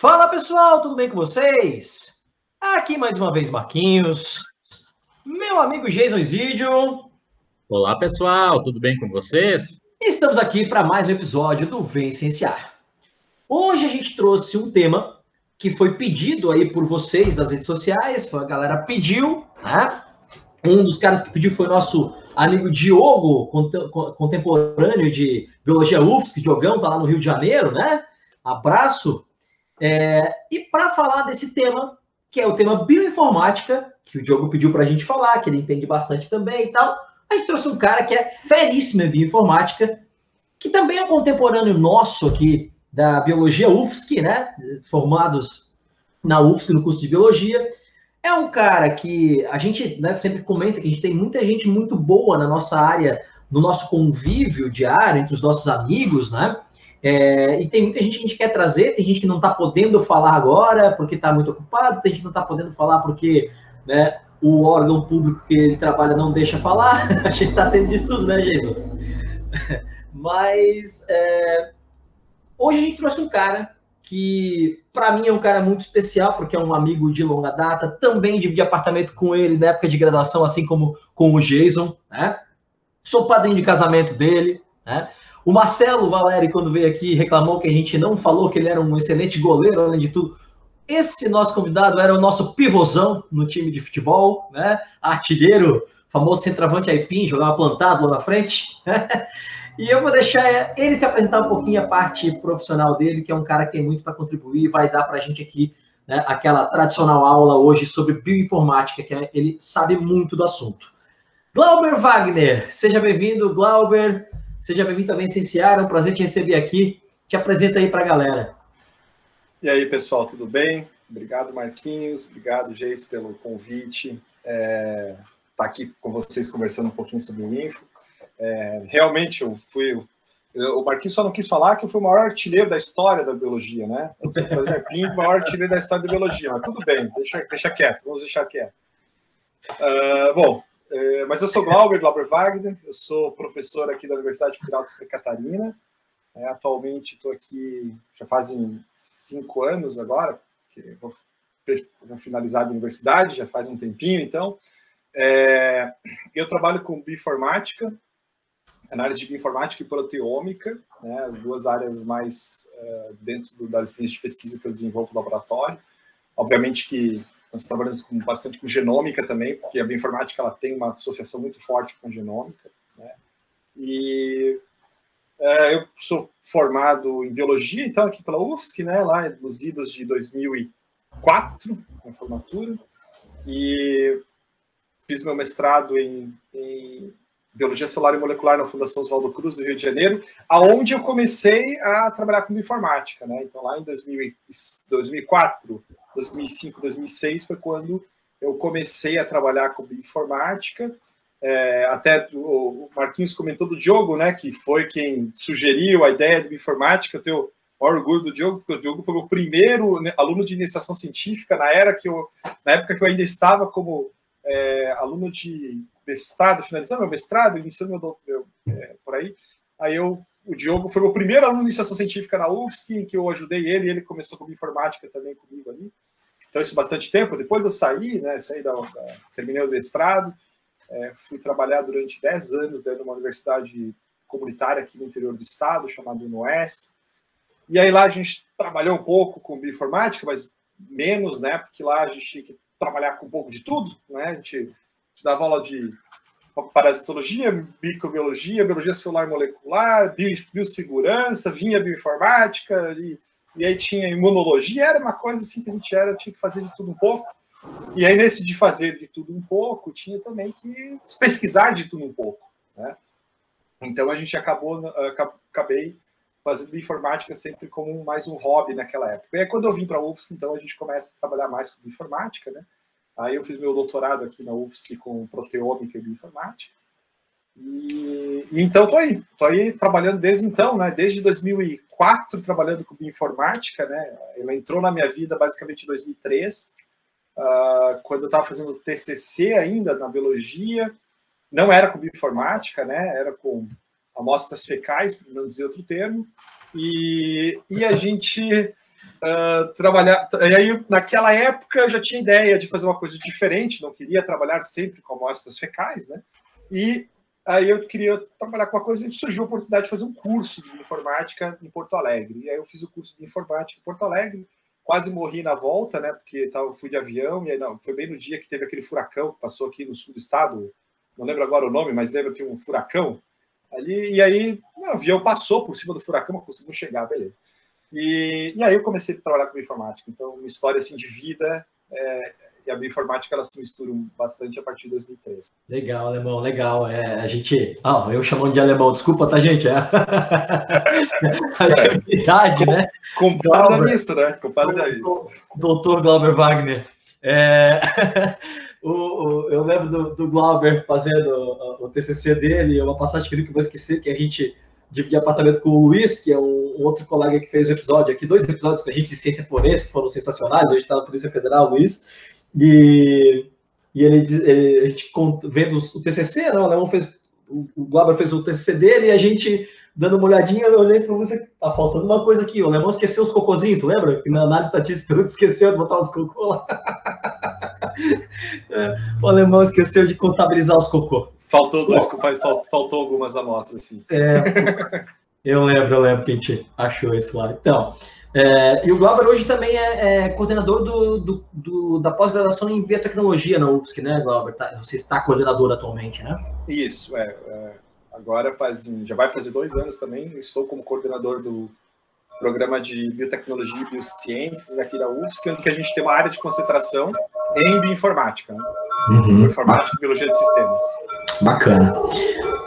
Fala pessoal, tudo bem com vocês? Aqui mais uma vez Marquinhos, meu amigo Jason Isidio. Olá pessoal, tudo bem com vocês? Estamos aqui para mais um episódio do Vem Cienciar. Hoje a gente trouxe um tema que foi pedido aí por vocês das redes sociais, a galera pediu, né? Um dos caras que pediu foi o nosso amigo Diogo, contemporâneo de Biologia UFSC, Diogão, tá lá no Rio de Janeiro, né? Abraço. É, e para falar desse tema, que é o tema bioinformática, que o Diogo pediu para a gente falar, que ele entende bastante também e tal, a gente trouxe um cara que é feríssimo em bioinformática, que também é um contemporâneo nosso aqui da Biologia UFSC, né? Formados na UFSC no curso de Biologia. É um cara que a gente né, sempre comenta que a gente tem muita gente muito boa na nossa área, no nosso convívio diário, entre os nossos amigos, né? É, e tem muita gente que a gente quer trazer, tem gente que não está podendo falar agora porque está muito ocupado, tem gente que não está podendo falar porque né, o órgão público que ele trabalha não deixa falar. a gente está tendo de tudo, né, Jason? Mas é, hoje a gente trouxe um cara que, para mim, é um cara muito especial, porque é um amigo de longa data. Também dividi apartamento com ele na época de graduação, assim como com o Jason. Né? Sou padrinho de casamento dele. Né? O Marcelo Valério, quando veio aqui, reclamou que a gente não falou que ele era um excelente goleiro, além de tudo. Esse nosso convidado era o nosso pivôzão no time de futebol, né? Artilheiro, famoso centroavante Aipim, jogava plantado lá na frente. e eu vou deixar ele se apresentar um pouquinho a parte profissional dele, que é um cara que tem muito para contribuir e vai dar para a gente aqui né, aquela tradicional aula hoje sobre bioinformática, que é, ele sabe muito do assunto. Glauber Wagner, seja bem-vindo, Glauber. Seja bem-vindo também, Cienciar. É um prazer te receber aqui. Te apresenta aí para a galera. E aí, pessoal, tudo bem? Obrigado, Marquinhos. Obrigado, Geis, pelo convite. É, tá aqui com vocês conversando um pouquinho sobre o Info. É, realmente, eu fui. Eu, o Marquinhos só não quis falar que eu fui o maior artilheiro da história da biologia, né? Eu o maior artilheiro da história da biologia, mas tudo bem, deixa, deixa quieto, vamos deixar quieto. Uh, bom, é, mas eu sou Glauber, Glauber Wagner, eu sou professor aqui da Universidade Federal de Santa Catarina. É, atualmente estou aqui já fazem cinco anos agora, que vou, vou, finalizar a universidade, já faz um tempinho, então. É, eu trabalho com bioinformática, análise de bioinformática e proteômica, né, as duas áreas mais uh, dentro do, das linhas de pesquisa que eu desenvolvo no laboratório. Obviamente que nós trabalhamos com, bastante com genômica também, porque a bioinformática ela tem uma associação muito forte com genômica. Né? E é, eu sou formado em biologia, então, aqui pela UFSC, né, lá nos idos de 2004, na formatura, e fiz meu mestrado em, em Biologia Celular e Molecular na Fundação Oswaldo Cruz, do Rio de Janeiro, aonde eu comecei a trabalhar com bioinformática. Né? Então, lá em 2000, 2004, 2005, 2006 foi quando eu comecei a trabalhar com bioinformática. É, até o Marquinhos comentou do Diogo, né, que foi quem sugeriu a ideia de bioinformática. Eu tenho o orgulho do Diogo, porque o Diogo foi o primeiro né, aluno de iniciação científica na era que eu, na época que eu ainda estava como é, aluno de mestrado, finalizando meu mestrado, iniciando meu, meu é, por aí. Aí eu o Diogo foi o primeiro aluno de iniciação científica na UFSC, em que eu ajudei ele, ele começou com informática também comigo ali. Então, isso bastante tempo. Depois eu saí, né, saí da, da terminei o mestrado, é, fui trabalhar durante 10 anos dentro de uma universidade comunitária aqui no interior do estado, chamada UNOESC. E aí lá a gente trabalhou um pouco com bioinformática, mas menos, né, porque lá a gente tinha que trabalhar com um pouco de tudo, né, a gente, gente dava aula de parasitologia, microbiologia, biologia celular molecular, biossegurança, vinha bioinformática, e, e aí tinha imunologia, era uma coisa assim que a gente era, tinha que fazer de tudo um pouco. E aí, nesse de fazer de tudo um pouco, tinha também que pesquisar de tudo um pouco. Né? Então, a gente acabou, acabei fazendo informática sempre como mais um hobby naquela época. E aí, quando eu vim para a UFSC, então, a gente começa a trabalhar mais com informática, né? Aí eu fiz meu doutorado aqui na UFSC com proteômica e bioinformática. E, e então estou aí, estou aí trabalhando desde então, né? Desde 2004 trabalhando com bioinformática, né? Ela entrou na minha vida basicamente em 2003, uh, ah, quando eu estava fazendo TCC ainda na biologia. Não era com bioinformática, né? Era com amostras fecais, para não dizer outro termo. E, e a gente uh, trabalhar. E aí, naquela época, eu já tinha ideia de fazer uma coisa diferente, não queria trabalhar sempre com amostras fecais, né? E aí eu queria trabalhar com uma coisa e surgiu a oportunidade de fazer um curso de informática em Porto Alegre. E aí eu fiz o curso de informática em Porto Alegre, quase morri na volta, né? Porque tava, fui de avião, e aí não, foi bem no dia que teve aquele furacão que passou aqui no sul do estado, não lembro agora o nome, mas lembro que um furacão ali, e aí o avião passou por cima do furacão, mas conseguiu chegar, beleza. E, e aí eu comecei a trabalhar com informática. Então, uma história assim de vida é, e a bioinformática elas se misturam bastante a partir de 2003. Legal, alemão, legal. É, a gente. Ah, eu chamando de alemão, desculpa, tá, gente? É. a atividade, é. né? Comparada nisso, né? Comparada nisso. Doutor Glauber Wagner. É... o, o, eu lembro do, do Glauber fazendo o, o TCC dele, uma passagem que eu nunca vou esquecer, que a gente dividir apartamento com o Luiz, que é um, um, outro colega que fez o episódio aqui, dois episódios com a gente de ciência forense, que foram sensacionais, hoje está na Polícia Federal, Luiz, e, e ele, ele, a gente vendo o TCC, não, o Leão fez, o Glauber fez o TCC dele, e a gente dando uma olhadinha, eu olhei para você, tá faltando uma coisa aqui, o Alemão esqueceu os cocôzinhos, tu lembra? Que na análise estatística tu esqueceu de botar os cocô lá. o Alemão esqueceu de contabilizar os cocô. Faltou, dois, faltou, faltou algumas amostras, sim. É, eu lembro, eu lembro que a gente achou isso lá. Então, é, e o Glauber hoje também é, é coordenador do, do, do da pós-graduação em biotecnologia na UFSC, né, Glauber? Tá, você está coordenador atualmente, né? Isso, é. é agora faz, já vai fazer dois anos também. estou como coordenador do programa de biotecnologia e biociências aqui da UFSC, onde a gente tem uma área de concentração em bioinformática, né? Uhum. bioinformática e biologia de sistemas. Bacana.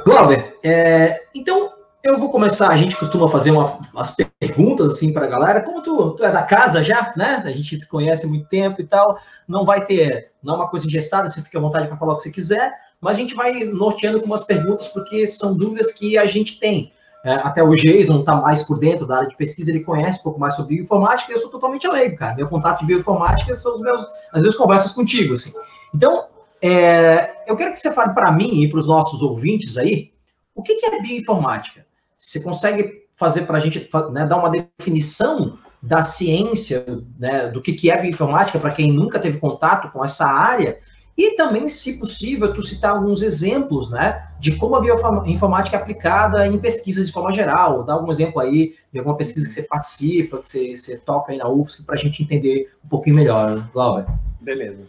Glauber, é, então eu vou começar, a gente costuma fazer uma, umas perguntas assim para a galera, como tu, tu, é da casa já, né? A gente se conhece há muito tempo e tal, não vai ter, não é uma coisa engessada, você fica à vontade para falar o que você quiser, mas a gente vai norteando com umas perguntas porque são dúvidas que a gente tem. É, até o Jason está mais por dentro da área de pesquisa, ele conhece um pouco mais sobre bioinformática, e eu sou totalmente leigo, cara. Meu contato de bioinformática são os meus, as minhas conversas contigo, assim. Então, é, eu quero que você fale para mim e para os nossos ouvintes aí, o que, que é bioinformática? Você consegue fazer para a gente né, dar uma definição da ciência, né, do que, que é bioinformática, para quem nunca teve contato com essa área, e também, se possível, tu citar alguns exemplos, né, de como a bioinformática é aplicada em pesquisas de forma geral. Dá algum exemplo aí de alguma pesquisa que você participa, que você, você toca aí na UFSC, para a gente entender um pouquinho melhor, né, Glauber. Beleza.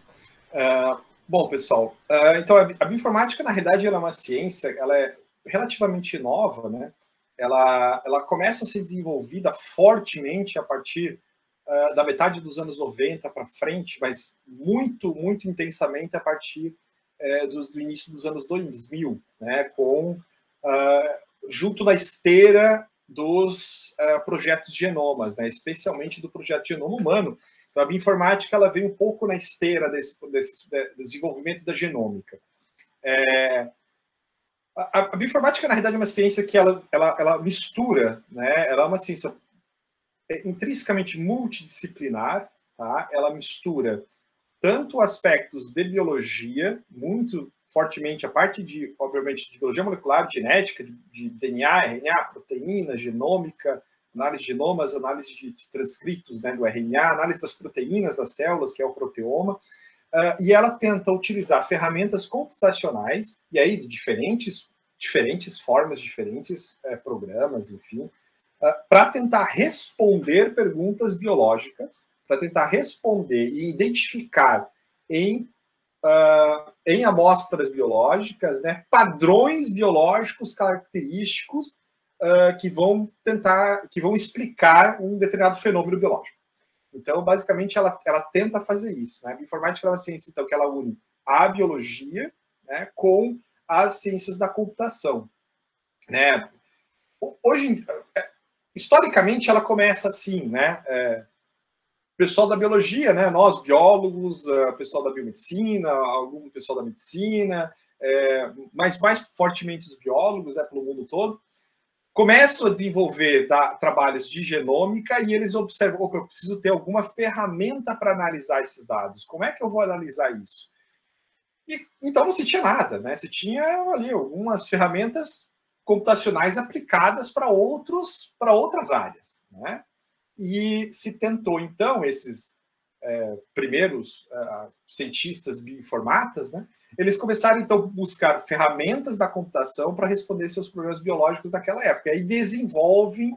Uh, bom, pessoal, uh, então a bioinformática, na realidade, ela é uma ciência, ela é relativamente nova, né? Ela, ela começa a ser desenvolvida fortemente a partir uh, da metade dos anos 90 para frente, mas muito, muito intensamente a partir uh, do, do, início dos anos 2000, né, com, uh, junto da esteira dos projetos genomas, né, especialmente do projeto Genoma Humano. Então, a bioinformática ela vem um pouco na esteira desse, desse desenvolvimento da genômica. É, a, a, bioinformática, na realidade, é uma ciência que ela, ela, ela mistura, né? ela é uma ciência é intrinsecamente multidisciplinar, tá? Ela mistura tanto aspectos de biologia, muito fortemente a parte de, obviamente, de biologia molecular, genética, de, de DNA, RNA, proteína, genômica, análise de genomas, análise de transcritos né, do RNA, análise das proteínas das células, que é o proteoma, uh, e ela tenta utilizar ferramentas computacionais, e aí de diferentes, diferentes formas, diferentes uh, programas, enfim, para tentar responder perguntas biológicas, para tentar responder e identificar em, uh, em amostras biológicas né, padrões biológicos característicos uh, que vão tentar, que vão explicar um determinado fenômeno biológico. Então, basicamente, ela, ela tenta fazer isso. Né? A informática é uma ciência, então, que ela une a biologia né, com as ciências da computação. Né? Hoje, historicamente ela começa assim, né? É, pessoal da biologia, né? Nós biólogos, uh, pessoal da biomedicina, algum pessoal da medicina, é, mas mais fortemente os biólogos, né? Pelo mundo todo começam a desenvolver tá, trabalhos de genômica e eles observam, opa, eu preciso ter alguma ferramenta para analisar esses dados. Como é que eu vou analisar isso? E, então não se tinha nada, né? Se tinha ali algumas ferramentas computacionais aplicadas para outros para outras áreas, né? e se tentou, então, esses é, primeiros é, cientistas bioinformatas, né, eles começaram, então, a buscar ferramentas da computação para responder seus problemas biológicos daquela época. E aí desenvolvem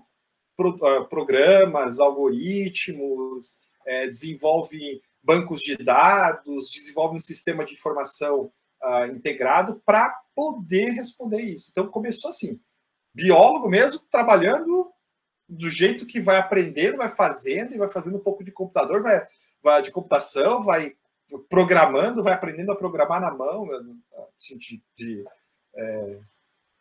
pro, uh, programas, algoritmos, é, desenvolvem bancos de dados, desenvolvem um sistema de informação uh, integrado para poder responder isso. Então, começou assim, biólogo mesmo, trabalhando do jeito que vai aprendendo, vai fazendo, e vai fazendo um pouco de computador, vai, vai de computação, vai programando, vai aprendendo a programar na mão, assim, de, de é,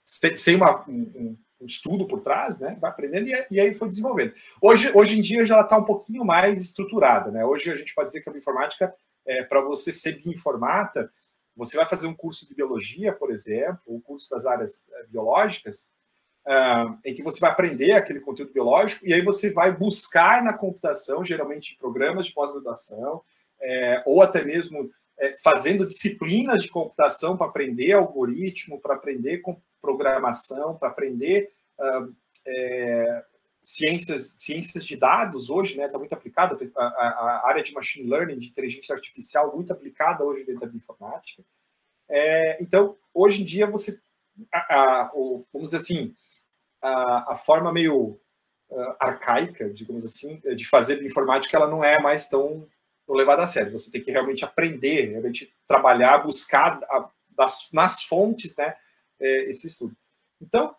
sem uma, um, um, estudo por trás, né? Vai aprendendo e, e, aí foi desenvolvendo. Hoje, hoje em dia já está um pouquinho mais estruturada, né? Hoje a gente pode dizer que a bioinformática, é, para você ser bioinformata, você vai fazer um curso de biologia, por exemplo, um curso das áreas é, biológicas, uh, em que você vai aprender aquele conteúdo biológico e aí você vai buscar na computação, geralmente em programas de pós-graduação, é, ou até mesmo é, fazendo disciplinas de computação para aprender algoritmo, para aprender programação, para aprender uh, é, ciências, ciências de dados hoje, né? Está muito aplicada a, a, a, área de machine learning, de inteligência artificial, muito aplicada hoje dentro da bioinformática. É, então, hoje em dia você, a, o, vamos dizer assim, a, forma meio uh, arcaica, digamos assim, de fazer bioinformática, ela não é mais tão levada a sério. Você tem que realmente aprender, realmente trabalhar, buscar a, das, nas fontes, né, é, esse estudo. Então,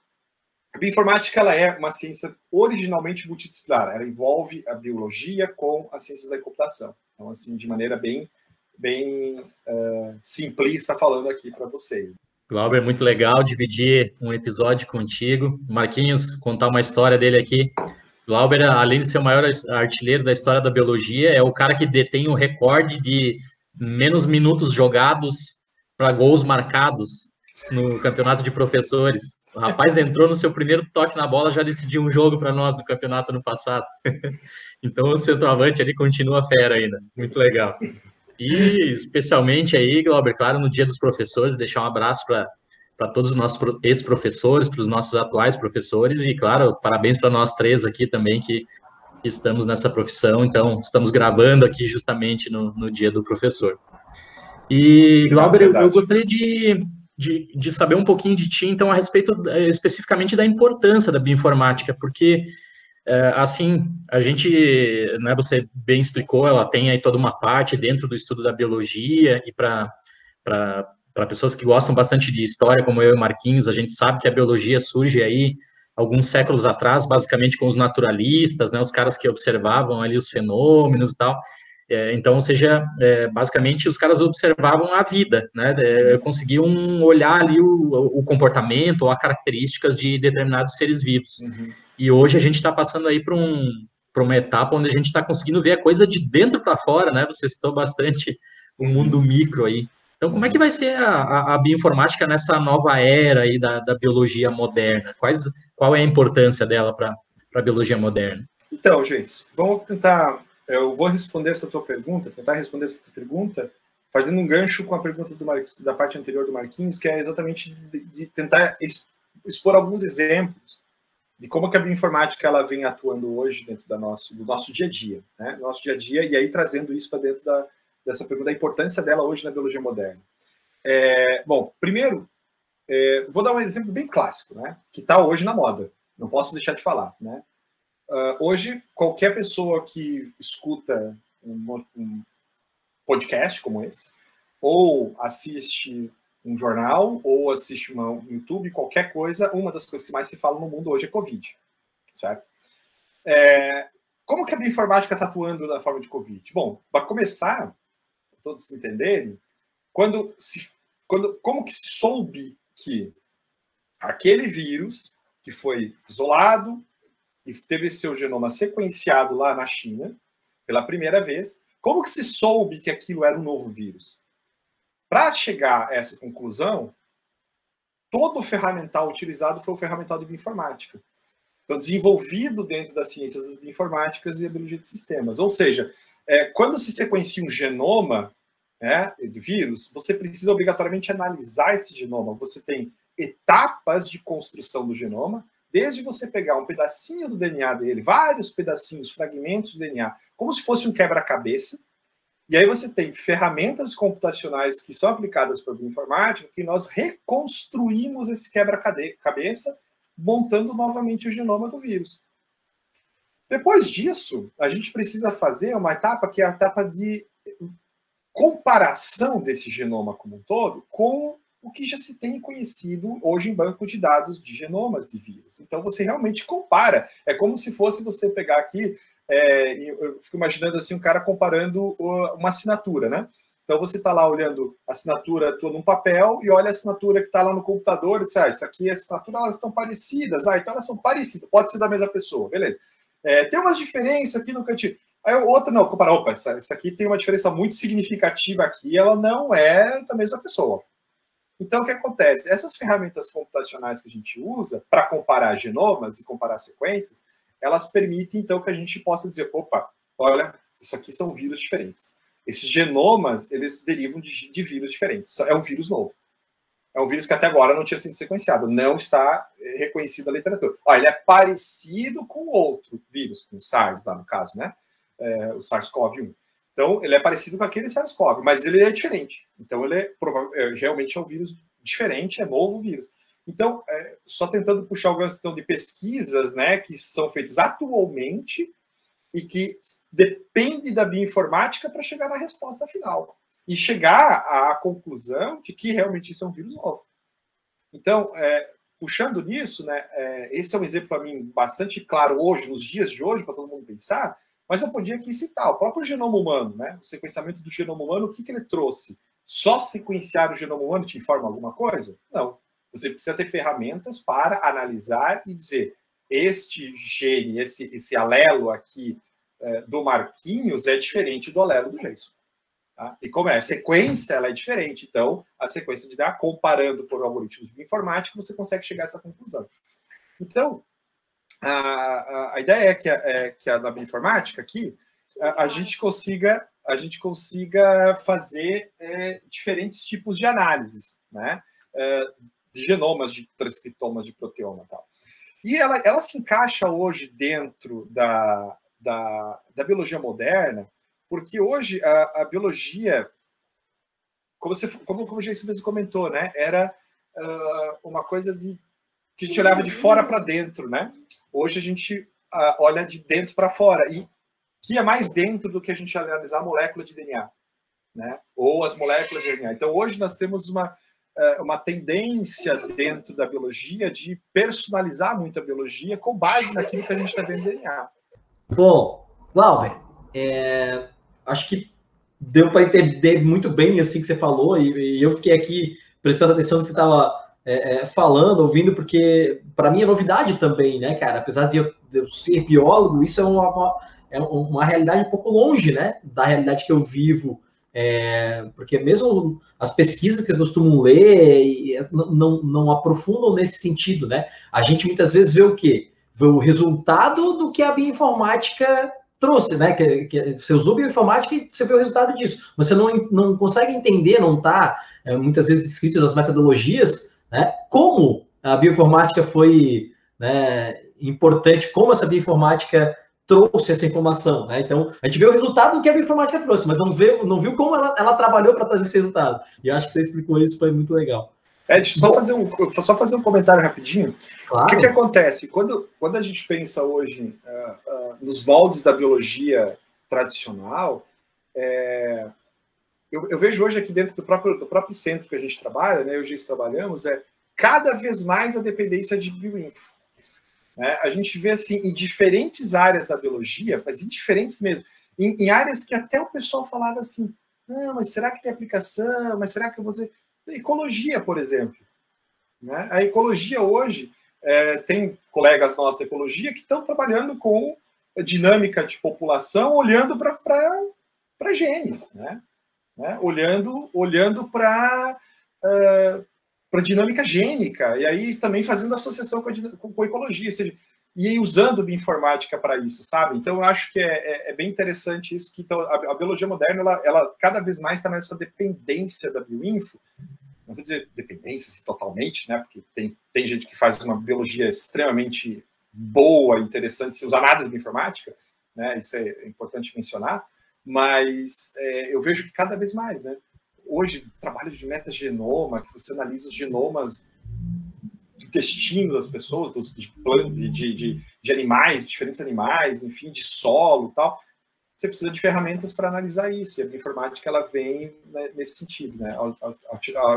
a bioinformática ela é uma ciência originalmente multidisciplinar. Ela envolve a biologia com as ciências da computação. Então, assim, de maneira bem, bem uh, simplista falando aqui para vocês. Glauber, muito legal dividir um episódio contigo. Marquinhos, contar uma história dele aqui. Glauber, além de ser o maior artilheiro da história da biologia, é o cara que detém o recorde de menos minutos jogados para gols marcados no campeonato de professores. O rapaz entrou no seu primeiro toque na bola, já decidiu um jogo para nós do campeonato no passado. então o centroavante ali continua fera ainda. Muito legal. E especialmente aí, Glauber, claro, no dia dos professores, deixar um abraço para para todos os nossos ex-professores, para os nossos atuais professores e, claro, parabéns para nós três aqui também que, que, estamos nessa profissão. Então, estamos gravando aqui justamente no, no dia do professor. E, Glauber, eu, eu, gostaria de, de, de, saber um pouquinho de ti, então, a respeito eh, especificamente da importância da bioinformática, porque, é, assim, a gente, né, você bem explicou, ela tem aí toda uma parte dentro do estudo da biologia e para para pessoas que gostam bastante de história, como eu e Marquinhos, a gente sabe que a biologia surge aí alguns séculos atrás, basicamente com os naturalistas, né, os caras que observavam ali os fenômenos e tal. É, então, ou seja, é, basicamente os caras observavam a vida, né, é, conseguiam olhar ali o, o comportamento ou as características de determinados seres vivos. Uhum. E hoje a gente está passando aí para um, uma etapa onde a gente está conseguindo ver a coisa de dentro para fora, né? Você citou bastante o mundo micro aí. Então, como é que vai ser a, a, a bioinformática nessa nova era aí da, da biologia moderna? Quais, qual é a importância dela para a biologia moderna? Então, gente, vamos tentar. Eu vou responder essa tua pergunta, tentar responder essa tua pergunta, fazendo um gancho com a pergunta Mar, da parte anterior do Marquinhos, que é exatamente de, de tentar expor alguns exemplos de como que a bioinformática ela vem atuando hoje dentro da nosso, do nosso dia a dia, né? Nosso dia a dia, e aí trazendo isso para dentro da, dessa pergunta, da importância dela hoje na biologia moderna. É, bom, primeiro, é, vou dar um exemplo bem clássico, né, que está hoje na moda, não posso deixar de falar. Né? Uh, hoje, qualquer pessoa que escuta um, um podcast como esse, ou assiste um jornal, ou assiste um YouTube, qualquer coisa, uma das coisas que mais se fala no mundo hoje é Covid, certo? É, como que a bioinformática está atuando na forma de Covid? Bom, para começar, todos entenderem, quando se, quando, como que se soube que aquele vírus que foi isolado e teve seu genoma sequenciado lá na China pela primeira vez, como que se soube que aquilo era um novo vírus? Para chegar a essa conclusão, todo o ferramental utilizado foi o ferramental de bioinformática. Então, desenvolvido dentro das ciências das bioinformáticas e a biologia de sistemas. Ou seja, é, quando se sequencia um genoma né, do vírus, você precisa obrigatoriamente analisar esse genoma. Você tem etapas de construção do genoma, desde você pegar um pedacinho do DNA dele, vários pedacinhos, fragmentos do DNA, como se fosse um quebra-cabeça, e aí você tem ferramentas computacionais que são aplicadas para bioinformática, que nós reconstruímos esse quebra-cabeça, montando novamente o genoma do vírus. Depois disso, a gente precisa fazer uma etapa que é a etapa de comparação desse genoma como um todo com o que já se tem conhecido hoje em banco de dados de genomas de vírus. Então você realmente compara. É como se fosse você pegar aqui, é, eu fico imaginando assim um cara comparando uma assinatura, né? Então você está lá olhando a assinatura tua num papel e olha a assinatura que está lá no computador e diz, ah, isso aqui, as assinaturas elas estão parecidas, ah, então elas são parecidas, pode ser da mesma pessoa, beleza. É, tem umas diferenças aqui no cantinho. Aí o outro não, compara, opa, essa, essa aqui tem uma diferença muito significativa aqui, ela não é da mesma pessoa. Então, o que acontece? Essas ferramentas computacionais que a gente usa para comparar genomas e comparar sequências, elas permitem, então, que a gente possa dizer, opa, olha, isso aqui são vírus diferentes. Esses genomas, eles derivam de, de vírus diferentes. É um vírus novo. É um vírus que até agora não tinha sido sequenciado. Não está eh, reconhecido na literatura. Ó, ele é parecido com outro vírus, com o SARS, lá no caso, né? É, o SARS-CoV-1. Então, ele é parecido com aquele SARS-CoV, mas ele é diferente. Então, ele é, é, realmente é um vírus diferente, é novo vírus. Então, é, só tentando puxar alguma questão de pesquisas né, que são feitas atualmente e que depende da bioinformática para chegar na resposta final. E chegar à conclusão de que realmente isso é um vírus novo. Então, é, puxando nisso, né, é, esse é um exemplo para mim bastante claro hoje, nos dias de hoje, para todo mundo pensar, mas eu podia aqui citar o próprio genoma humano, né? O sequenciamento do genoma humano, o que, que ele trouxe? Só sequenciar o genoma humano te informa alguma coisa? Não. Você precisa ter ferramentas para analisar e dizer este gene, esse, esse alelo aqui é, do Marquinhos é diferente do alelo do Jason. Tá? E como é a sequência, ela é diferente. Então, a sequência de dar, comparando por algoritmos de informática, você consegue chegar a essa conclusão. Então, a, a, ideia é que, é que a da bioinformática aqui, a, a, gente consiga a gente consiga fazer é, diferentes tipos de análises, né? É, de genomas, de transcriptomas, de proteoma e tal. E ela, ela se encaixa hoje dentro da, da, da biologia moderna, porque hoje a, a biologia, como, você, como, como o Jason mesmo comentou, né? Era uh, uma coisa de que a gente olhava de fora para dentro, né? Hoje a gente uh, olha de dentro para fora e que é mais dentro do que a gente analisar a molécula de DNA, né? Ou as moléculas de DNA. Então hoje nós temos uma uh, uma tendência dentro da biologia de personalizar muito a biologia com base naquilo que a gente está vendo no DNA. Bom, Glauber, é, acho que deu para entender muito bem assim que você falou e, e eu fiquei aqui prestando atenção no que você estava é, é, falando, ouvindo, porque para mim é novidade também, né, cara? Apesar de eu, de eu ser biólogo, isso é uma, uma, é uma realidade um pouco longe, né, da realidade que eu vivo. É, porque mesmo as pesquisas que eu costumo ler não, não, aprofundam nesse sentido, né? A gente muitas vezes vê o quê? Vê o resultado do que a bioinformática trouxe, né? Que, que você usou bioinformática e você vê o resultado disso. Você não, não consegue entender, não está é, muitas vezes descrito nas metodologias né? Como a bioinformática foi né, importante, como essa bioinformática trouxe essa informação, né? Então, a gente vê o resultado do que a bioinformática trouxe, mas não, vê, não viu como ela, ela trabalhou para trazer esse resultado. E eu acho que você explicou isso, foi muito legal. Ed, só fazer um, só fazer um comentário rapidinho. Claro. O que, que acontece? Quando, quando a gente pensa hoje uh, uh, nos moldes da biologia tradicional, é, eu, eu, vejo hoje aqui dentro do próprio, do próprio centro que a gente trabalha, né, já trabalhamos, é cada vez mais a dependência de bioinfo. Né? A gente vê assim em diferentes áreas da biologia, mas em diferentes mesmo, em, em, áreas que até o pessoal falava assim, não, mas será que tem aplicação? Mas será que eu vou dizer? Ecologia, por exemplo. Né? A ecologia hoje é, tem colegas nossos da ecologia que estão trabalhando com dinâmica de população, olhando para genes, né? Né? olhando, olhando para uh, a dinâmica gênica, e aí também fazendo associação com a, com, a ecologia, seja, e aí usando bioinformática para isso, sabe? Então, eu acho que é, é, é bem interessante isso, que então, a, a biologia moderna, ela, ela cada vez mais está nessa dependência da bioinfo, não vou dizer dependência assim, totalmente, né? Porque tem, tem gente que faz uma biologia extremamente boa, interessante, sem usar nada de bioinformática, né? Isso é importante mencionar, mas é, eu vejo que cada vez mais, né? Hoje, trabalho de metagenoma, que você analisa os genomas do intestino das pessoas, dos, de, de, de, de animais, diferentes animais, enfim, de solo tal, você precisa de ferramentas para analisar isso. E a bioinformática ela vem né, nesse sentido, né,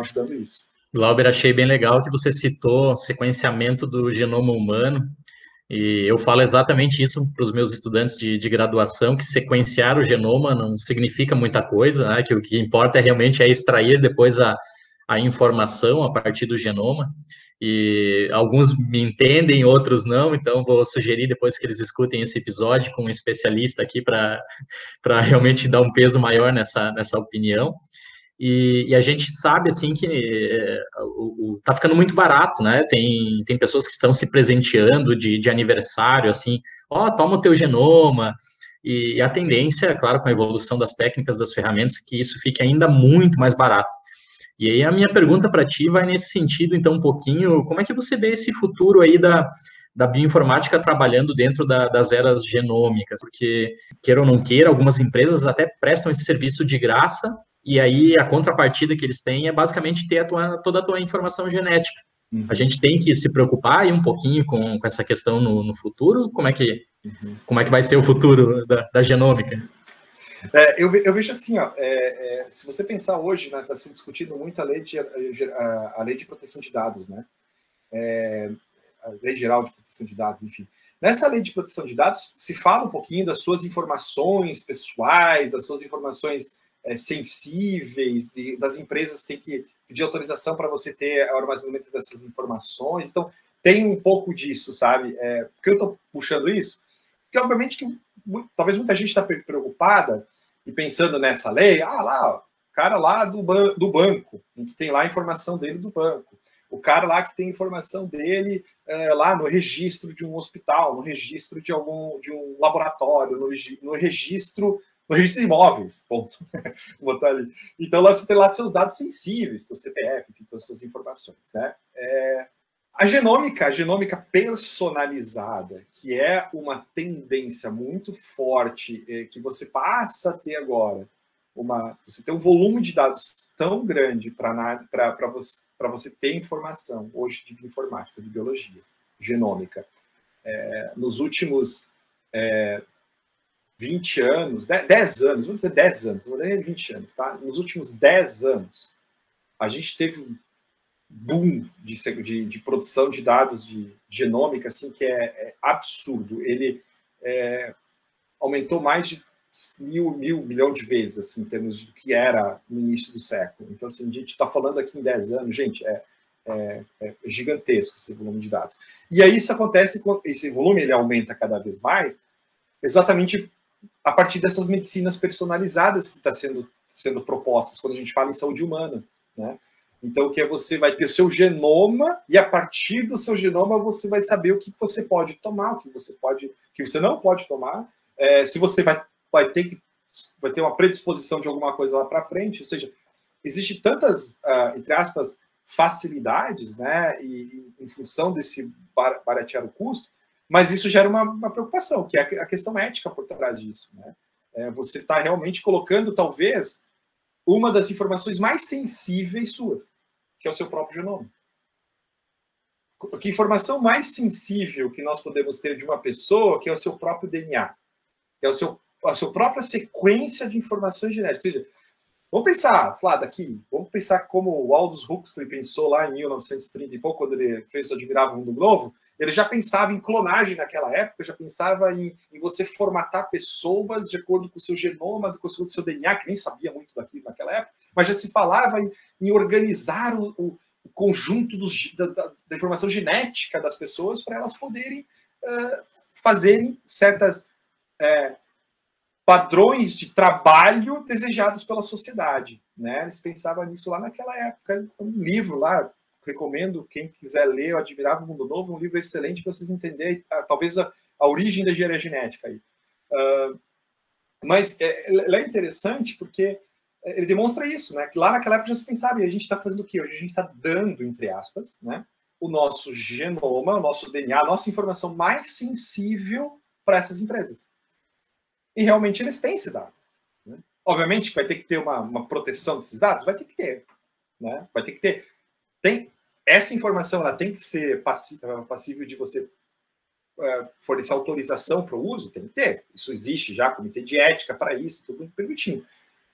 ajudando isso. Glauber, achei bem legal que você citou sequenciamento do genoma humano. E eu falo exatamente isso para os meus estudantes de, de, graduação, que sequenciar o genoma não significa muita coisa, né? que o que importa é realmente é extrair depois a, a informação a partir do genoma e alguns me entendem, outros não, então vou sugerir depois que eles escutem esse episódio com um especialista aqui para realmente dar um peso maior nessa, nessa opinião. E, e a gente sabe, assim, que é, tá ficando muito barato, né? Tem, tem pessoas que estão se presenteando de, de aniversário, assim, ó, oh, toma o teu genoma, e, e a tendência, claro, com a evolução das técnicas, das ferramentas, que isso fique ainda muito mais barato. E aí a minha pergunta para ti vai nesse sentido, então, um pouquinho, como é que você vê esse futuro aí da, da bioinformática trabalhando dentro da, das eras genômicas? Porque, queira ou não queira, algumas empresas até prestam esse serviço de graça, e aí a contrapartida que eles têm é basicamente ter a tua, toda a tua informação genética. Uhum. A gente tem que se preocupar aí um pouquinho com, com essa questão no, no futuro. Como é que uhum. como é que vai ser o futuro da, da genômica? É, eu, eu, vejo assim, ó, é, é, se você pensar hoje, está né, tá se discutindo muito a lei, de, a, a, lei de proteção de dados, né? É, a lei geral de proteção de dados, enfim. Nessa lei de proteção de dados, se fala um pouquinho das suas informações pessoais, das suas informações é, sensíveis, de, das empresas têm que pedir autorização para você ter o armazenamento dessas informações. Então, tem um pouco disso, sabe? É, por que eu estou puxando isso? Porque, obviamente, que talvez muita gente está preocupada e pensando nessa lei, ah lá, o cara lá do, ban do banco, que tem lá a informação dele do banco, o cara lá que tem informação dele é, lá no registro de um hospital, no registro de algum de um laboratório, no, no registro no registro de imóveis, ponto. Botar ali. Então, lá você tem lá seus dados sensíveis, seu CPF, todas as suas informações, né? É, a genômica, a genômica personalizada, que é uma tendência muito forte é, que você passa a ter agora, uma, você tem um volume de dados tão grande para você, você ter informação hoje de informática, de biologia, genômica. É, nos últimos é, 20 anos, 10 anos, vamos dizer 10 anos, não é 20 anos, tá? Nos últimos 10 anos, a gente teve boom de, de, de, produção de dados de genômica, assim, que é, é absurdo. Ele é, aumentou mais de mil, mil milhão de vezes, assim, em termos do que era no início do século. Então, assim, a gente está falando aqui em 10 anos, gente, é, é, é, gigantesco esse volume de dados. E aí isso acontece, esse volume ele aumenta cada vez mais, exatamente a partir dessas medicinas personalizadas que estão tá sendo, sendo propostas. Quando a gente fala em saúde humana, né? Então, que é você vai ter seu genoma e a partir do seu genoma você vai saber o que você pode tomar, o que você pode, o que você não pode tomar, é, se você vai, vai ter que vai ter uma predisposição de alguma coisa lá para frente, ou seja, existe tantas, uh, entre aspas, facilidades, né, e, em função desse baratear o custo, mas isso gera uma, uma preocupação, que é a questão ética por trás disso, né? É, você está realmente colocando, talvez, uma das informações mais sensíveis suas, que é o seu próprio genoma. Que informação mais sensível que nós podemos ter de uma pessoa que é o seu próprio DNA, que é o seu, a sua própria sequência de informações genéticas. Ou seja, vamos pensar, lá daqui, vamos pensar como o Aldous Huxley pensou lá em 1930 e pouco, quando ele fez o Admirável Mundo Novo, ele já pensava em clonagem naquela época, já pensava em, em você formatar pessoas de acordo com o seu genoma, de acordo com o seu DNA, que nem sabia muito daquilo naquela época, mas já se falava em, em organizar o, o, conjunto dos, da, da, informação genética das pessoas para elas poderem uh, fazerem certas uh, padrões de trabalho desejados pela sociedade. Né? Eles pensavam nisso lá naquela época. Um livro lá, recomendo quem quiser ler O Admirável Mundo Novo, um livro excelente para vocês entenderem uh, talvez a, a, origem da engenharia genética. Aí. Uh, mas é, é interessante porque ele demonstra isso, né? Que lá naquela época já se pensava, e a gente está fazendo o quê? Hoje a gente está dando, entre aspas, né? O nosso genoma, o nosso DNA, a nossa informação mais sensível para essas empresas. E realmente eles têm esse dado. Né? Obviamente vai ter que ter uma, uma proteção desses dados, vai ter que ter, né? Vai ter que ter. Tem essa informação, ela tem que ser passível de você é, fornecer autorização para o uso, tem que ter. Isso existe já, comitê de ética para isso, tudo permitindo.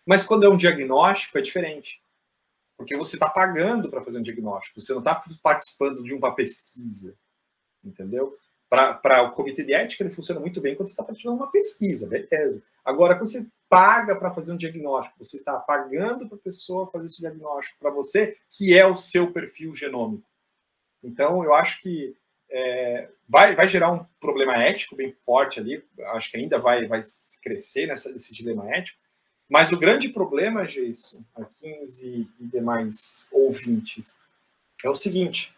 Mas quando é um diagnóstico, é diferente. Porque você está pagando para fazer um diagnóstico, você não está participando de uma pesquisa. Entendeu? Para o comitê de ética, ele funciona muito bem quando você está participando de uma pesquisa, beleza. Agora, quando você paga para fazer um diagnóstico, você está pagando para a pessoa fazer esse diagnóstico para você, que é o seu perfil genômico. Então, eu acho que é, vai, vai gerar um problema ético bem forte ali, acho que ainda vai, vai crescer nessa, nesse dilema ético, mas o grande problema, Jason, a 15 e demais ouvintes, é o seguinte: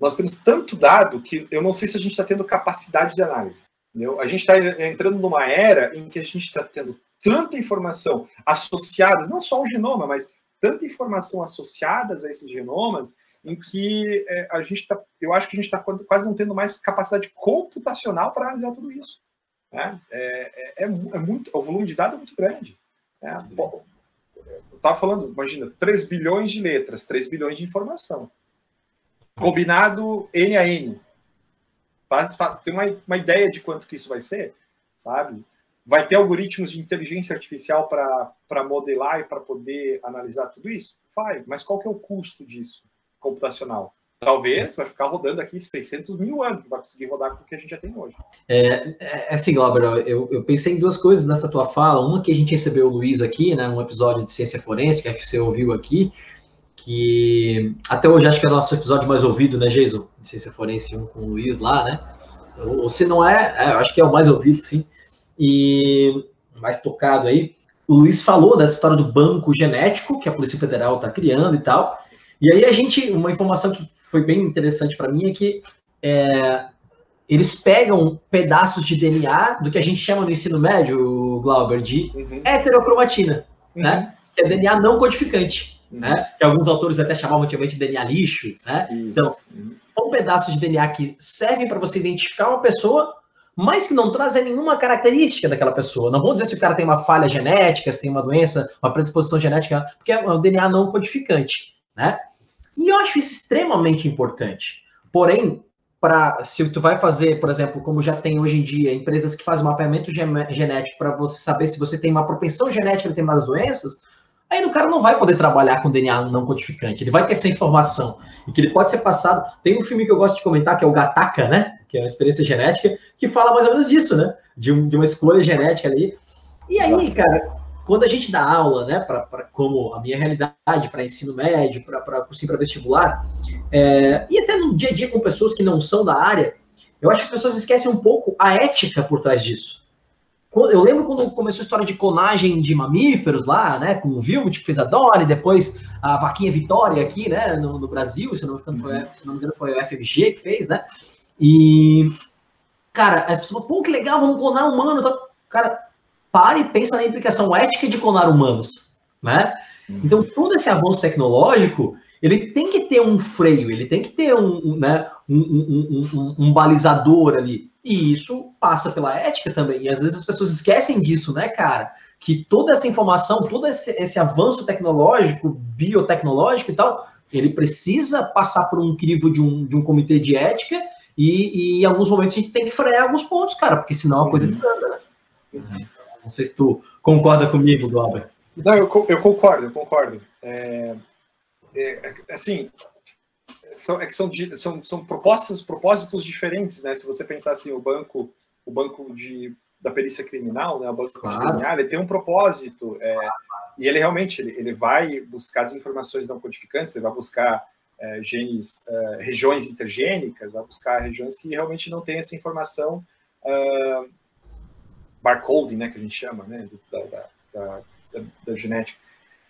nós temos tanto dado que eu não sei se a gente está tendo capacidade de análise. Entendeu? A gente está entrando numa era em que a gente está tendo tanta informação associada, não só ao genoma, mas tanta informação associadas a esses genomas, em que é, a gente está, eu acho que a gente está quase não tendo mais capacidade computacional para analisar tudo isso. Né? É, é, é, é, muito, o volume de dados é muito grande. Né? Bom, eu estava falando, imagina, 3 bilhões de letras, 3 bilhões de informação. Combinado N a N. Faz, faz, tem uma, uma ideia de quanto que isso vai ser, sabe? Vai ter algoritmos de inteligência artificial para modelar e para poder analisar tudo isso? Vai, mas qual que é o custo disso computacional? talvez vai ficar rodando aqui 600 mil anos, vai conseguir rodar com o que a gente já tem hoje. É, é assim, Glauber, eu, eu pensei em duas coisas nessa tua fala. Uma que a gente recebeu o Luiz aqui, né, num episódio de ciência forense, que, é que você ouviu aqui, que até hoje acho que é o nosso episódio mais ouvido, né, Jason? De ciência forense um com o Luiz lá, né? Ou se não é, é, eu acho que é o mais ouvido, sim. E mais tocado aí. O Luiz falou dessa história do banco genético que a Polícia Federal está criando e tal. E aí a gente, uma informação que foi bem interessante para mim é que é, eles pegam pedaços de DNA do que a gente chama no ensino médio, Glauber, de uhum. heterocromatina, uhum. né? Que é DNA não codificante. Né? Que alguns autores até chamavam antigamente de DNA lixo, né? Isso. Então, são pedaços de DNA que servem para você identificar uma pessoa, mas que não trazem nenhuma característica daquela pessoa. Não vou dizer se o cara tem uma falha genética, se tem uma doença, uma predisposição genética, porque é um DNA não codificante, né? E eu acho isso extremamente importante. Porém, para se tu vai fazer, por exemplo, como já tem hoje em dia, empresas que fazem mapeamento genético para você saber se você tem uma propensão genética de ter mais doenças, aí o cara não vai poder trabalhar com DNA não codificante. Ele vai ter essa informação e que ele pode ser passado. Tem um filme que eu gosto de comentar que é o Gataca, né? Que é uma experiência genética que fala mais ou menos disso, né? De, um, de uma escolha genética ali. E aí, cara, quando a gente dá aula, né, pra, pra como a minha realidade para ensino médio, para cursinho para vestibular, é, e até no dia a dia com pessoas que não são da área, eu acho que as pessoas esquecem um pouco a ética por trás disso. Eu lembro quando começou a história de clonagem de mamíferos lá, né, com o Vilmut que fez a Dolly, depois a Vaquinha Vitória aqui, né, no, no Brasil, se não, foi, se não me engano foi o FMG que fez, né, e, cara, as pessoas, pô, que legal, vamos clonar humano, tá? cara, para e pensa na implicação ética de clonar humanos, né? Uhum. Então, todo esse avanço tecnológico, ele tem que ter um freio, ele tem que ter um, né, um, um, um, um, balizador ali. E isso passa pela ética também. E às vezes as pessoas esquecem disso, né, cara? Que toda essa informação, todo esse, esse avanço tecnológico, biotecnológico e tal, ele precisa passar por um crivo de um, de um comitê de ética e, e em alguns momentos a gente tem que frear alguns pontos, cara, porque senão a coisa uhum. desanda, né? Uhum. Não sei se tu concorda comigo, Glauber. Não, eu, eu concordo, eu concordo. É, é, assim, são, é que são, são, são propostas, propósitos diferentes, né? Se você pensar assim, o banco, o banco de, da perícia criminal, né? O banco claro. criminal, ele tem um propósito, é, e ele realmente ele, ele vai buscar as informações não codificantes, ele vai buscar é, genes, é, regiões intergênicas, vai buscar regiões que realmente não têm essa informação uh, barcoding, né, que a gente chama, né, da, da, da, da genética,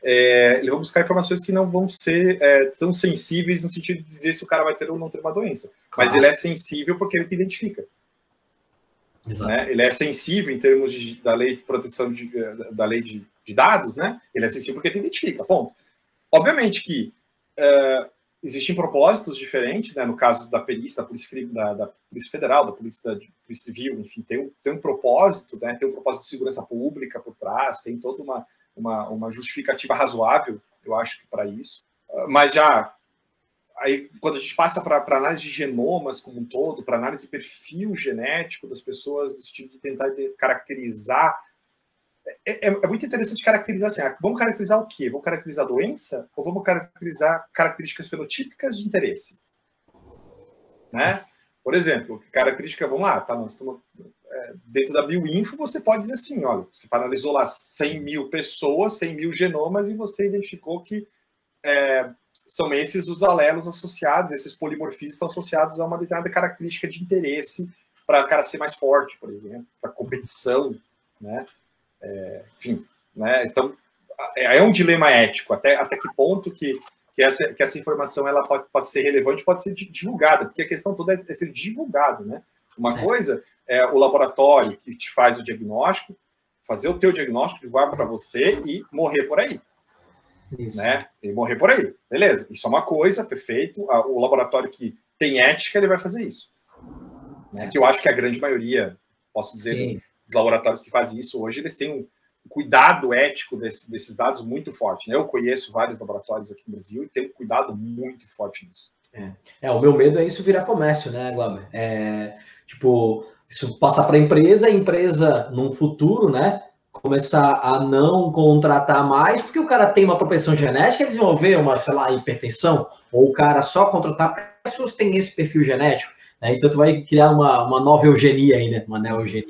é, ele vai buscar informações que não vão ser é, tão sensíveis no sentido de dizer se o cara vai ter ou não ter uma doença. Claro. Mas ele é sensível porque ele te identifica. Né? Ele é sensível em termos de, da lei de proteção de, da lei de de dados, né? Ele é acessível porque ele identifica, ponto. Obviamente que uh, existem propósitos diferentes, né? No caso da perícia, da Polícia, da, da Polícia Federal, da Polícia, da Polícia Civil, enfim, tem um, tem um propósito, né? Tem um propósito de segurança pública por trás, tem toda uma, uma, uma justificativa razoável, eu acho para isso. Uh, mas já aí quando a gente passa para análise de genomas como um todo, para análise de perfil genético das pessoas, no sentido de tentar caracterizar é, é, é, muito interessante caracterizar assim, ah, vamos caracterizar o quê? Vamos caracterizar a doença ou vamos caracterizar características fenotípicas de interesse? Né? Por exemplo, característica, vamos lá, tá, nós estamos, é, dentro da bioinfo, você pode dizer assim, olha, você analisou lá 100 mil pessoas, 100 mil genomas e você identificou que é, são esses os alelos associados, esses polimorfismos estão associados a uma determinada característica de interesse para o cara ser mais forte, por exemplo, para competição, né? É, enfim, né? Então, é, é um dilema ético, até, até que ponto que, que, essa, que essa informação ela pode, pode ser relevante, pode ser divulgada, porque a questão toda é, é ser divulgado, né? Uma é. coisa é o laboratório que te faz o diagnóstico, fazer o teu diagnóstico, divulgar para você e morrer por aí. Isso. Né? E morrer por aí. Beleza. Isso é uma coisa, perfeito. O laboratório que tem ética, ele vai fazer isso. Né? Que eu acho que a grande maioria, posso dizer, Sim. dos laboratórios que fazem isso hoje, eles têm um cuidado ético desse, desses dados muito forte. Né? Eu conheço vários laboratórios aqui no Brasil e tenho um cuidado muito forte nisso. É. é, o meu medo é isso virar comércio, né, Glauber? É, tipo, isso passar para a empresa, a empresa, num futuro, né, começar a não contratar mais, porque o cara tem uma propensão genética, desenvolver uma, sei lá, hipertensão, ou o cara só contratar pessoas que têm esse perfil genético. Né? Então, tu vai criar uma, uma nova eugenia aí, né? Uma neogenia.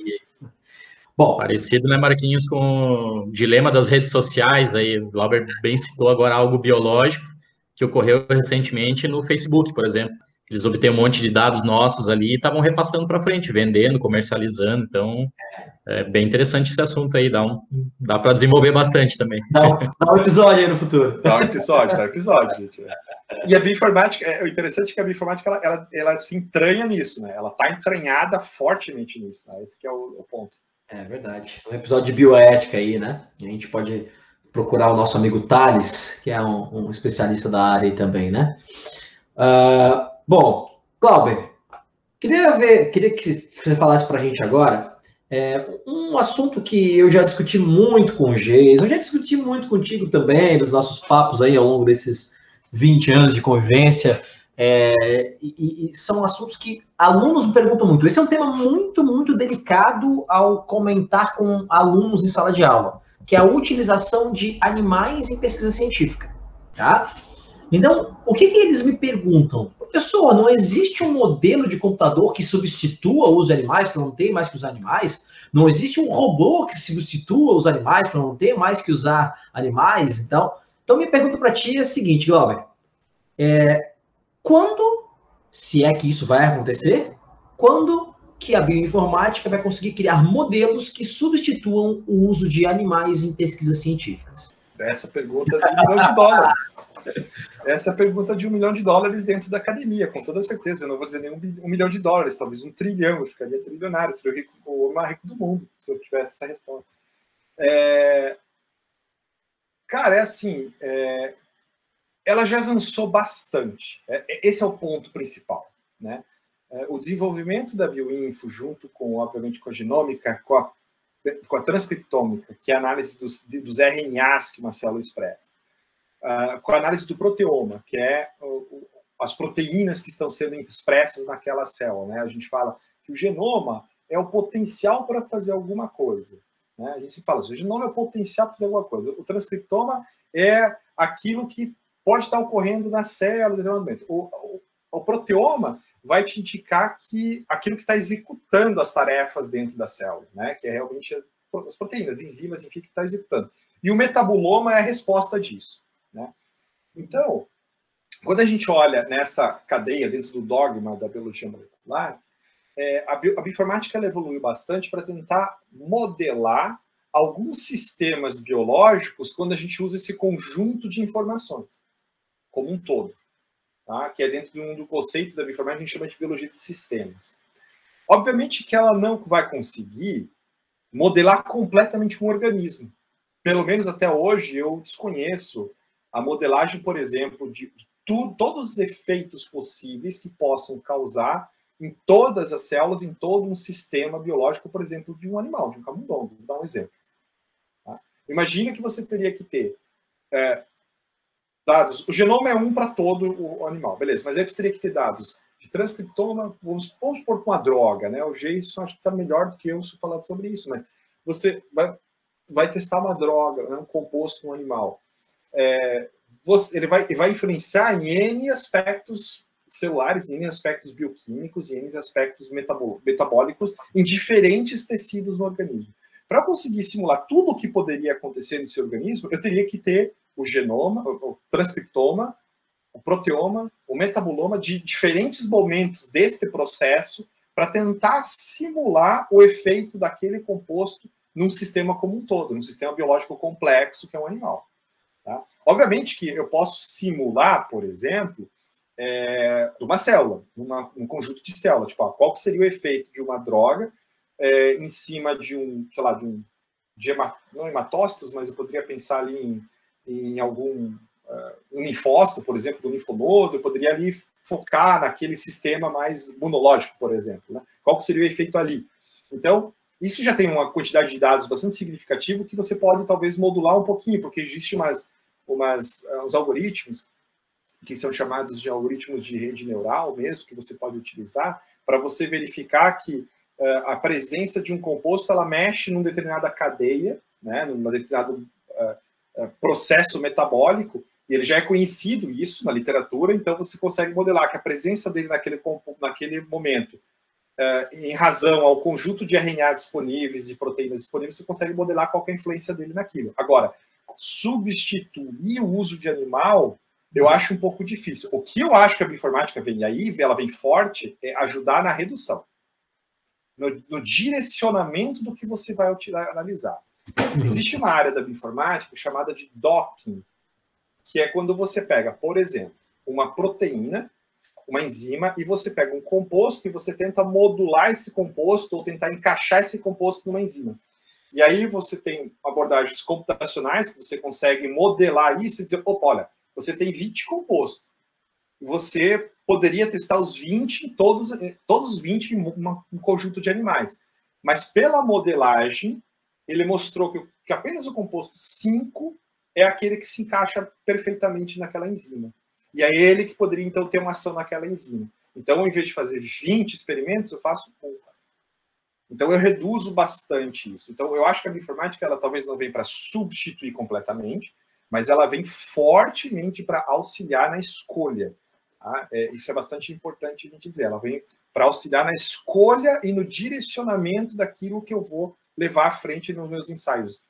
Bom, parecido, né, Marquinhos, com o dilema das redes sociais aí. O Glauber bem citou agora algo biológico que ocorreu recentemente no Facebook, por exemplo. Eles obtêm um monte de dados nossos ali e estavam repassando para frente, vendendo, comercializando. Então, é bem interessante esse assunto aí. Dá, um, dá para desenvolver bastante também. Dá um, dá um, episódio aí no futuro. Dá um episódio, dá um episódio, gente. E a bioinformática, é, o interessante é que a bioinformática ela, ela, ela se entranha nisso, né? Ela está entranhada fortemente nisso. Né? Esse é o, o ponto. É verdade. Um episódio de bioética aí, né? A gente pode procurar o nosso amigo Thales, que é um, um especialista da área aí também, né? Uh, Bom, Glauber, queria ver, queria que você falasse para a gente agora é, um assunto que eu já discuti muito com o Geis, eu já discuti muito contigo também, nos nossos papos aí ao longo desses 20 anos de convivência, é, e, e, são assuntos que alunos me perguntam muito. Esse é um tema muito, muito delicado ao comentar com alunos em sala de aula, que é a utilização de animais em pesquisa científica, tá? Então, o que, que eles me perguntam? Professor, não existe um modelo de computador que substitua os animais para não ter mais que os animais? Não existe um robô que substitua os animais para não ter mais que usar animais? Então, então minha pergunta para ti é a seguinte, Glauber. É, quando, se é que isso vai acontecer, quando que a bioinformática vai conseguir criar modelos que substituam o uso de animais em pesquisas científicas? Essa pergunta de um milhão de dólares. Essa pergunta de um milhão de dólares dentro da academia, com toda certeza. Eu não vou dizer nem um, milhão de dólares, talvez um trilhão. Eu ficaria trilionário, seria o, rico, o mais rico do mundo, se eu tivesse essa resposta. É... Cara, é assim, é... ela já avançou bastante. É, é, esse é o ponto principal, né? É, o desenvolvimento da bioinfo, junto com, obviamente, com a genômica, com a, com a transcriptômica, que é a análise dos, dos RNAs que uma célula expressa, uh, com a análise do proteoma, que é o, as proteínas que estão sendo expressas naquela célula. Né? A gente fala que o genoma é o potencial para fazer alguma coisa. Né? A gente fala, o genoma é o potencial para fazer alguma coisa. O transcriptoma é aquilo que pode estar ocorrendo na célula, O, o, o proteoma vai te indicar que aquilo que está executando as tarefas dentro da célula, né? que é realmente as proteínas, enzimas, enfim, que está executando. E o metabuloma é a resposta disso. Né? Então, quando a gente olha nessa cadeia dentro do dogma da biologia molecular, é, a, bio, a bioinformática evoluiu bastante para tentar modelar alguns sistemas biológicos quando a gente usa esse conjunto de informações, como um todo, tá? que é dentro de do conceito da bioinformática que a gente chama de biologia de sistemas. Obviamente que ela não vai conseguir modelar completamente um organismo, pelo menos até hoje, eu desconheço a modelagem, por exemplo, de tu, todos os efeitos possíveis que possam causar em todas as células, em todo um sistema biológico, por exemplo, de um animal, de um camundongo. Vou dar um exemplo. Tá? Imagina que você teria que ter é, dados. O genoma é um para todo o animal, beleza, mas aí você teria que ter dados de transcriptoma, vamos, vamos pôr com a droga, né? O Jason acho que está melhor do que eu falar sobre isso, mas você vai, vai testar uma droga, né, um composto no animal. É, você, ele, vai, vai influenciar em N aspectos celulares, em N aspectos bioquímicos, em N aspectos metabólicos em diferentes tecidos no organismo. Para conseguir simular tudo o que poderia acontecer no seu organismo, eu teria que ter o genoma, o transcriptoma, o proteoma, o metaboloma de diferentes momentos deste processo para tentar simular o efeito daquele composto num sistema como um todo, num sistema biológico complexo que é um animal. Tá? Obviamente que eu posso simular, por exemplo, é, uma célula, uma, um conjunto de células, tipo, qual seria o efeito de uma droga é, em cima de um, sei lá, de um, de hemat, não hematócitos, mas eu poderia pensar ali em, em algum uh, linfócito, por exemplo, do linfonodo, eu poderia ali focar naquele sistema mais imunológico, por exemplo. Né? Qual seria o efeito ali? Então, isso já tem uma quantidade de dados bastante significativo que você pode talvez modular um pouquinho, porque existe umas, umas uh, uns algoritmos que são chamados de algoritmos de rede neural mesmo, que você pode utilizar para você verificar que uh, a presença de um composto ela mexe numa determinada cadeia, né, num determinado processo metabólico, e ele já é conhecido isso na literatura, então você consegue modelar que a presença dele naquele, naquele momento, em razão ao conjunto de RNA disponíveis e proteínas disponíveis, você consegue modelar qual é a influência dele naquilo. Agora, substituir o uso de animal eu acho um pouco difícil. O que eu acho que a bioinformática vem aí, ela vem forte, é ajudar na redução. No, no direcionamento do que você vai analisar. Uhum. Existe uma área da bioinformática chamada de docking, que é quando você pega, por exemplo, uma proteína, uma enzima, e você pega um composto e você tenta modular esse composto ou tentar encaixar esse composto numa enzima. E aí você tem abordagens computacionais que você consegue modelar isso e dizer, opa, olha, você tem 20 compostos. Você poderia testar os 20, todos, todos os 20 em um conjunto de animais. Mas pela modelagem, ele mostrou que, que apenas o composto 5 é aquele que se encaixa perfeitamente naquela enzima. E é ele que poderia, então, ter uma ação naquela enzima. Então, em vez de fazer 20 experimentos, eu faço pouco. Então, eu reduzo bastante isso. Então, eu acho que a bioinformática, ela talvez não venha para substituir completamente, mas ela vem fortemente para auxiliar na escolha. Tá? É, isso é bastante importante a gente dizer. Ela vem para auxiliar na escolha e no direcionamento daquilo que eu vou levar à frente nos meus ensaios,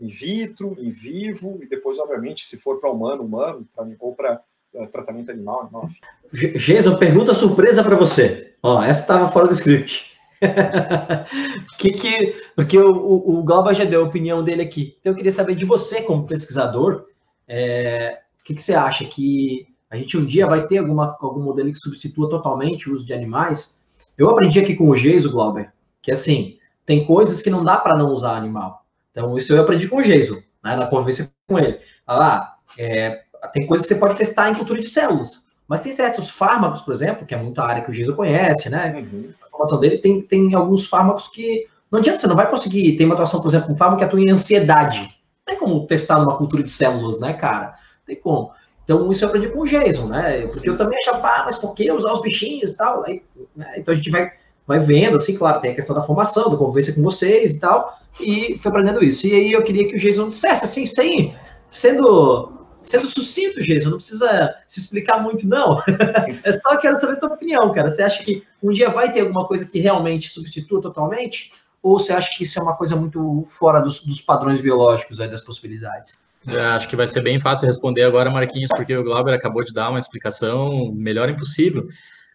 in vitro, in vivo, e depois, obviamente, se for para humano, humano, pra, ou para uh, tratamento animal, animal. Jason, pergunta surpresa para você. Ó, essa estava fora do script. que, que, porque o, o, o Galba já deu a opinião dele aqui. Então eu queria saber de você, como pesquisador, é, o que, que você acha? Que a gente um dia vai ter alguma, algum modelo que substitua totalmente o uso de animais? Eu aprendi aqui com o Geiso, Glauber, que assim, tem coisas que não dá para não usar animal. Então, isso eu aprendi com o Geiso, né, na conversa com ele. Ah, é, tem coisas que você pode testar em cultura de células. Mas tem certos fármacos, por exemplo, que é muita área que o Geiso conhece, né? Uhum. A formação dele tem, tem alguns fármacos que não adianta, você não vai conseguir. Tem uma atuação, por exemplo, um fármaco que atua em ansiedade. Não tem como testar numa cultura de células, né, cara? Não tem como. Então, isso eu aprendi com o Jason, né? Porque Sim. eu também achava, ah, mas por que usar os bichinhos e tal? Aí, né? Então, a gente vai, vai vendo, assim, claro, tem a questão da formação, da convivência com vocês e tal, e foi aprendendo isso. E aí eu queria que o Jason dissesse, assim, sem, sendo sendo sucinto, Jason, não precisa se explicar muito, não. é só quero saber a tua opinião, cara. Você acha que um dia vai ter alguma coisa que realmente substitua totalmente? Ou você acha que isso é uma coisa muito fora dos, dos padrões biológicos aí, das possibilidades? É, acho que vai ser bem fácil responder agora, Marquinhos, porque o Glauber acabou de dar uma explicação melhor impossível.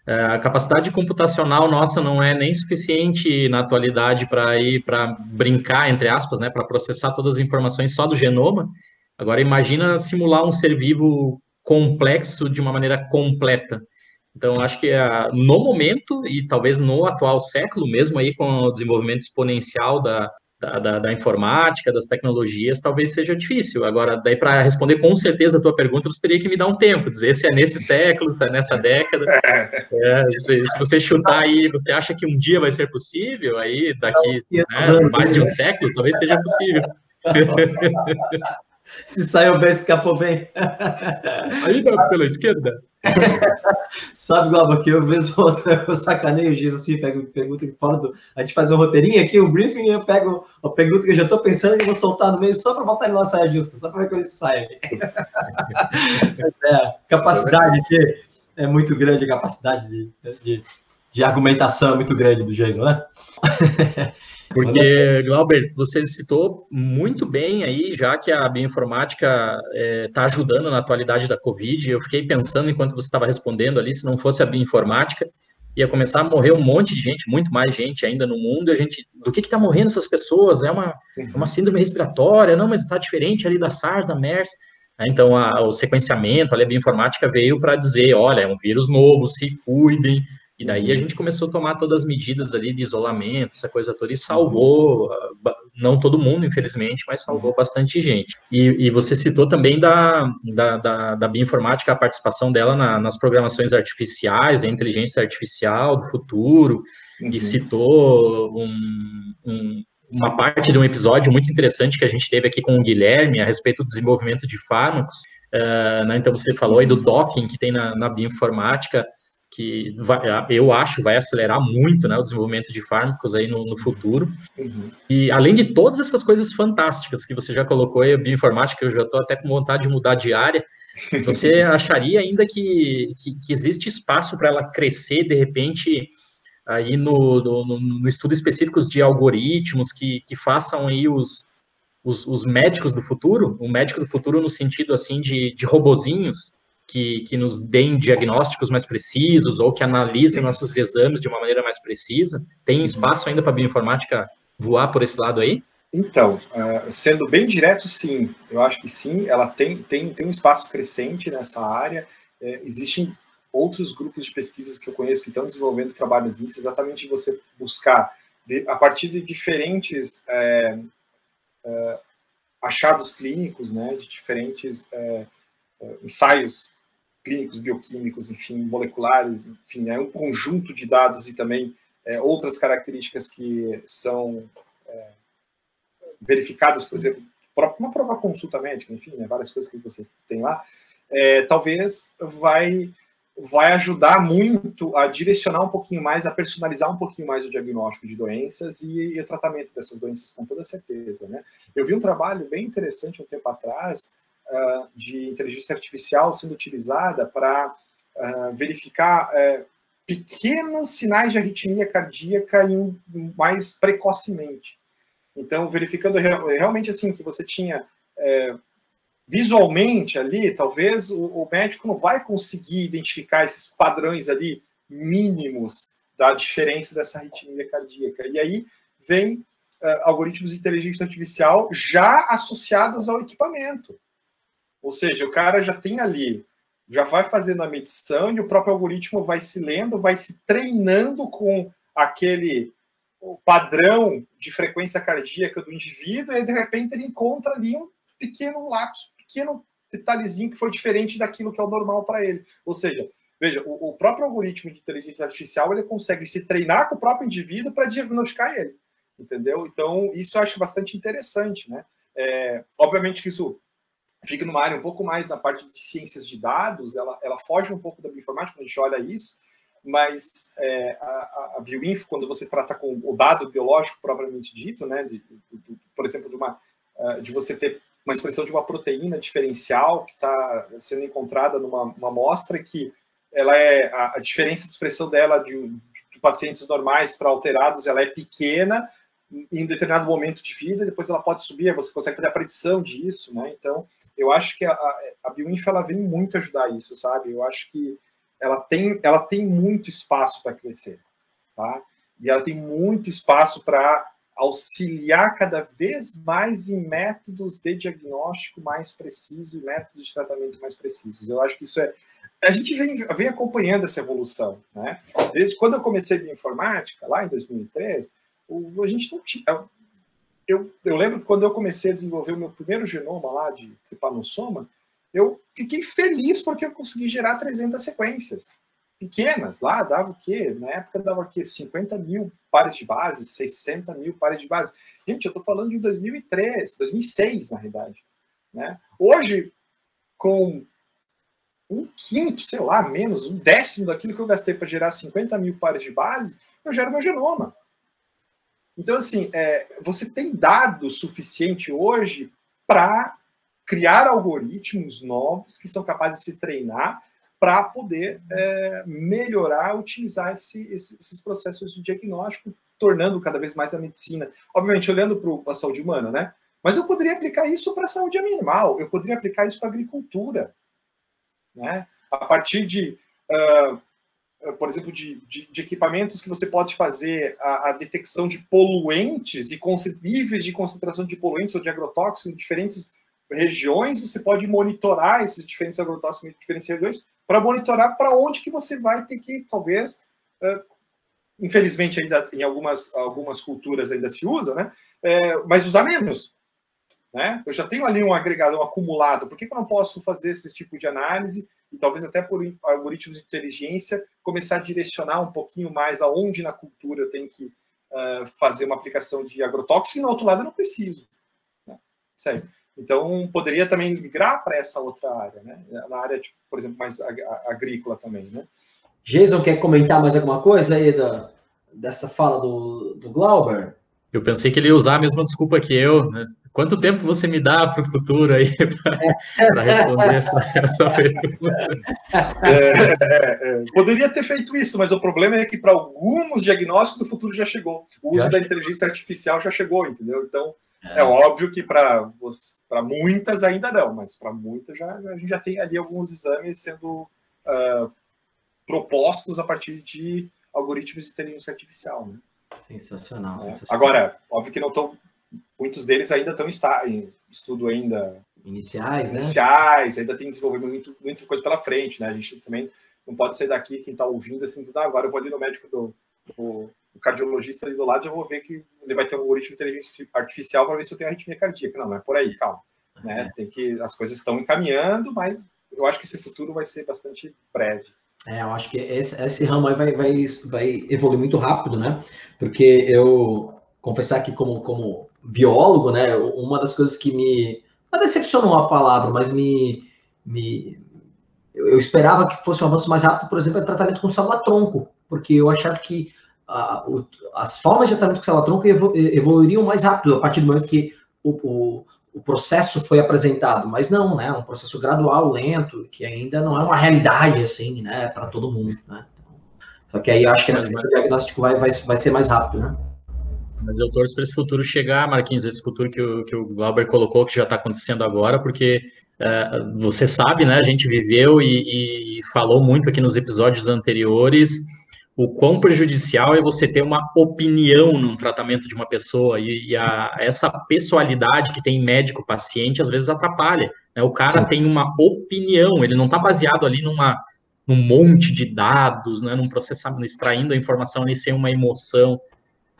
É, a capacidade computacional nossa não é nem suficiente na atualidade para ir para brincar, entre aspas, né, para processar todas as informações só do genoma. Agora, imagina simular um ser vivo complexo de uma maneira completa. Então, acho que uh, no momento, e talvez no atual século, mesmo aí com o desenvolvimento exponencial da, da, da, da, informática, das tecnologias, talvez seja difícil. Agora, daí para responder com certeza a tua pergunta, você teria que me dar um tempo, dizer se é nesse século, se é nessa década. É, se, se, você chutar aí, você acha que um dia vai ser possível, aí daqui né, mais de um século, talvez seja possível. Se saiu bem, escapou bem. Ainda pela esquerda? Sabe, Glauber, que eu vejo outra, eu sacaneio o Jesus assim, pego pergunta que fora do. A gente faz um roteirinho aqui, um briefing, e eu pego a pergunta que eu já estou pensando e vou soltar no meio só para botar ele na saia justa, só para ver como ele sai. é, capacidade aqui é muito grande, a capacidade de, de, de argumentação muito grande do Jason, né? Porque, Glauber, você citou muito bem aí, já que a bioinformática está é, tá ajudando na atualidade da Covid. Eu fiquei pensando enquanto você estava respondendo ali, se não fosse a bioinformática, ia começar a morrer um monte de gente, muito mais gente ainda no mundo. A gente, do que está morrendo essas pessoas? É uma, é uma síndrome respiratória? Não, mas está diferente ali da SARS, da MERS. Então, a, o sequenciamento, a bioinformática veio para dizer, olha, é um vírus novo, se cuidem, e daí a gente começou a tomar todas as medidas ali de isolamento, essa coisa toda, e salvou, não todo mundo, infelizmente, mas salvou bastante gente. E, e você citou também da, da, da, da bioinformática, a participação dela na, nas programações artificiais, a inteligência artificial do futuro, uhum. e citou um, um, uma parte de um episódio muito interessante que a gente teve aqui com o Guilherme a respeito do desenvolvimento de fármacos. Uh, né, então, você falou aí do docking que tem na, na bioinformática, que vai, eu acho vai acelerar muito né, o desenvolvimento de fármacos aí no, no futuro. Uhum. E além de todas essas coisas fantásticas que você já colocou aí, a bioinformática, eu já estou até com vontade de mudar de área, você acharia ainda que, que, que existe espaço para ela crescer, de repente, aí no, no, no, estudo específicos de algoritmos que, que façam aí os, os, os médicos do futuro, o médico do futuro no sentido assim de, de robozinhos, que, que nos deem diagnósticos mais precisos ou que analisem nossos exames de uma maneira mais precisa? Tem uhum. espaço ainda para a bioinformática voar por esse lado aí? Então, uh, sendo bem direto, sim. Eu acho que sim, ela tem, tem, tem um espaço crescente nessa área. É, existem outros grupos de pesquisas que eu conheço que estão desenvolvendo trabalhos nisso, exatamente você buscar, de, a partir de diferentes é, é, achados clínicos, né, de diferentes é, é, ensaios clínicos, bioquímicos, enfim, moleculares, enfim, é um conjunto de dados e também é, outras características que são é, verificadas, por exemplo, uma própria consulta médica, enfim, né, várias coisas que você tem lá, é, talvez vai vai ajudar muito a direcionar um pouquinho mais, a personalizar um pouquinho mais o diagnóstico de doenças e, e o tratamento dessas doenças, com toda certeza. Né? Eu vi um trabalho bem interessante um tempo atrás, uh, de inteligência artificial sendo utilizada para uh, verificar uh, pequenos sinais de arritmia cardíaca em, mais precocemente. Então, verificando realmente assim que você tinha é, visualmente ali, talvez o, o, médico não vai conseguir identificar esses padrões ali mínimos da diferença dessa arritmia cardíaca. E aí vem uh, algoritmos de inteligência artificial já associados ao equipamento. Ou seja, o cara já tem ali, já vai fazendo a medição e o próprio algoritmo vai se lendo, vai se treinando com aquele padrão de frequência cardíaca do indivíduo, e de repente ele encontra ali um pequeno lapso, pequeno detalhezinho que foi diferente daquilo que é o normal para ele. Ou seja, veja, o, o, próprio algoritmo de inteligência artificial ele consegue se treinar com o próprio indivíduo para diagnosticar ele, entendeu? Então isso eu acho bastante interessante, né? É, obviamente que isso fica numa área um pouco mais na parte de ciências de dados, ela, ela foge um pouco da bioinformática quando a gente olha isso, mas é, a, a, bioinfo, quando você trata com o dado biológico propriamente dito, né, de, de, de, por exemplo, de, uma, é, de você ter uma expressão de uma proteína diferencial que está sendo encontrada numa uma amostra que ela é a, a diferença de expressão dela de, de pacientes normais para alterados, ela é pequena em determinado momento de vida, depois ela pode subir, você consegue fazer a predição disso, né? Então, eu acho que a, a Bioinf ela vem muito ajudar isso, sabe? Eu acho que ela tem, ela tem muito espaço para crescer, tá? E ela tem muito espaço para auxiliar cada vez mais em métodos de diagnóstico mais precisos e métodos de tratamento mais precisos. Eu acho que isso é. A gente vem, vem acompanhando essa evolução, né? Desde quando eu comecei de informática, lá em 2003, a gente não tinha eu, eu lembro que quando eu comecei a desenvolver o meu primeiro genoma lá de tripanossoma, eu fiquei feliz porque eu consegui gerar 300 sequências pequenas lá, dava o quê? Na época dava o quê? 50 mil pares de base, 60 mil pares de base. Gente, eu estou falando de 2003, 2006, na realidade. Né? Hoje, com um quinto, sei lá, menos, um décimo daquilo que eu gastei para gerar 50 mil pares de base, eu gero meu genoma. Então, assim, é, você tem dado suficiente hoje para criar algoritmos novos que são capazes de se treinar para poder é, melhorar, utilizar esse, esse, esses processos de diagnóstico, tornando cada vez mais a medicina, obviamente olhando para a saúde humana, né? Mas eu poderia aplicar isso para a saúde animal, eu poderia aplicar isso para a agricultura, né? A partir de uh, por exemplo, de, de, de, equipamentos que você pode fazer a, a detecção de poluentes e níveis de concentração de poluentes ou de agrotóxicos em diferentes regiões, você pode monitorar esses diferentes agrotóxicos em diferentes regiões para monitorar para onde que você vai ter que, talvez, uh, infelizmente ainda em algumas, algumas culturas ainda se usa, né? É, mas usar menos. Né? Eu já tenho ali um agregador acumulado, por que, que eu não posso fazer esse tipo de análise e talvez até por algoritmos de inteligência, começar a direcionar um pouquinho mais aonde na cultura eu tenho que uh, fazer uma aplicação de agrotóxico e no outro lado eu não preciso. Né? Então, poderia também migrar para essa outra área, né? na área, tipo, por exemplo, mais agrícola também. Né? Jason, quer comentar mais alguma coisa aí da, dessa fala do, do Glauber? Eu pensei que ele ia usar a mesma desculpa que eu. Né? Quanto tempo você me dá para o futuro aí para responder essa, essa pergunta? É, é, é, poderia ter feito isso, mas o problema é que para alguns diagnósticos o futuro já chegou. O uso já? da inteligência artificial já chegou, entendeu? Então, é, é óbvio que para muitas ainda não, mas para muitas já, a gente já tem ali alguns exames sendo uh, propostos a partir de algoritmos de inteligência artificial. Né? Sensacional, é. sensacional. Agora, óbvio que não estão muitos deles ainda estão em estudo ainda iniciais, né? iniciais, ainda tem desenvolvimento muito, muita coisa pela frente, né? A gente também não pode sair daqui, quem está ouvindo, assim, ah, agora eu vou ali no médico do, do, do cardiologista ali do lado, eu vou ver que ele vai ter um algoritmo de inteligência artificial para ver se eu tenho arritmia cardíaca. Não, não é por aí, calma. Né? É. Tem que as coisas estão encaminhando, mas eu acho que esse futuro vai ser bastante breve. É, eu acho que esse, esse ramo aí vai, vai, vai evoluir muito rápido, né? Porque eu confessar que como, como biólogo, né, uma das coisas que me. Não decepcionou a palavra, mas me. me eu esperava que fosse um avanço mais rápido, por exemplo, é tratamento com célula-tronco, porque eu achava que a, o, as formas de tratamento com célula-tronco evolu evoluiriam mais rápido a partir do momento que o, o, o, processo foi apresentado, mas não, né, é um processo gradual, lento, que ainda não é uma realidade, assim, né, para todo mundo, né. Só que aí eu acho que nesse diagnóstico vai, vai, vai ser mais rápido, né. Mas eu torço para esse futuro chegar, Marquinhos, esse futuro que o, que o Glauber colocou, que já está acontecendo agora, porque é, você sabe, né? A gente viveu e, e, falou muito aqui nos episódios anteriores o quão prejudicial é você ter uma opinião num tratamento de uma pessoa e, e a, essa pessoalidade que tem médico-paciente às vezes atrapalha. Né? O cara Sim. tem uma opinião, ele não está baseado ali numa num monte de dados, né, num processamento, extraindo a informação ali sem uma emoção.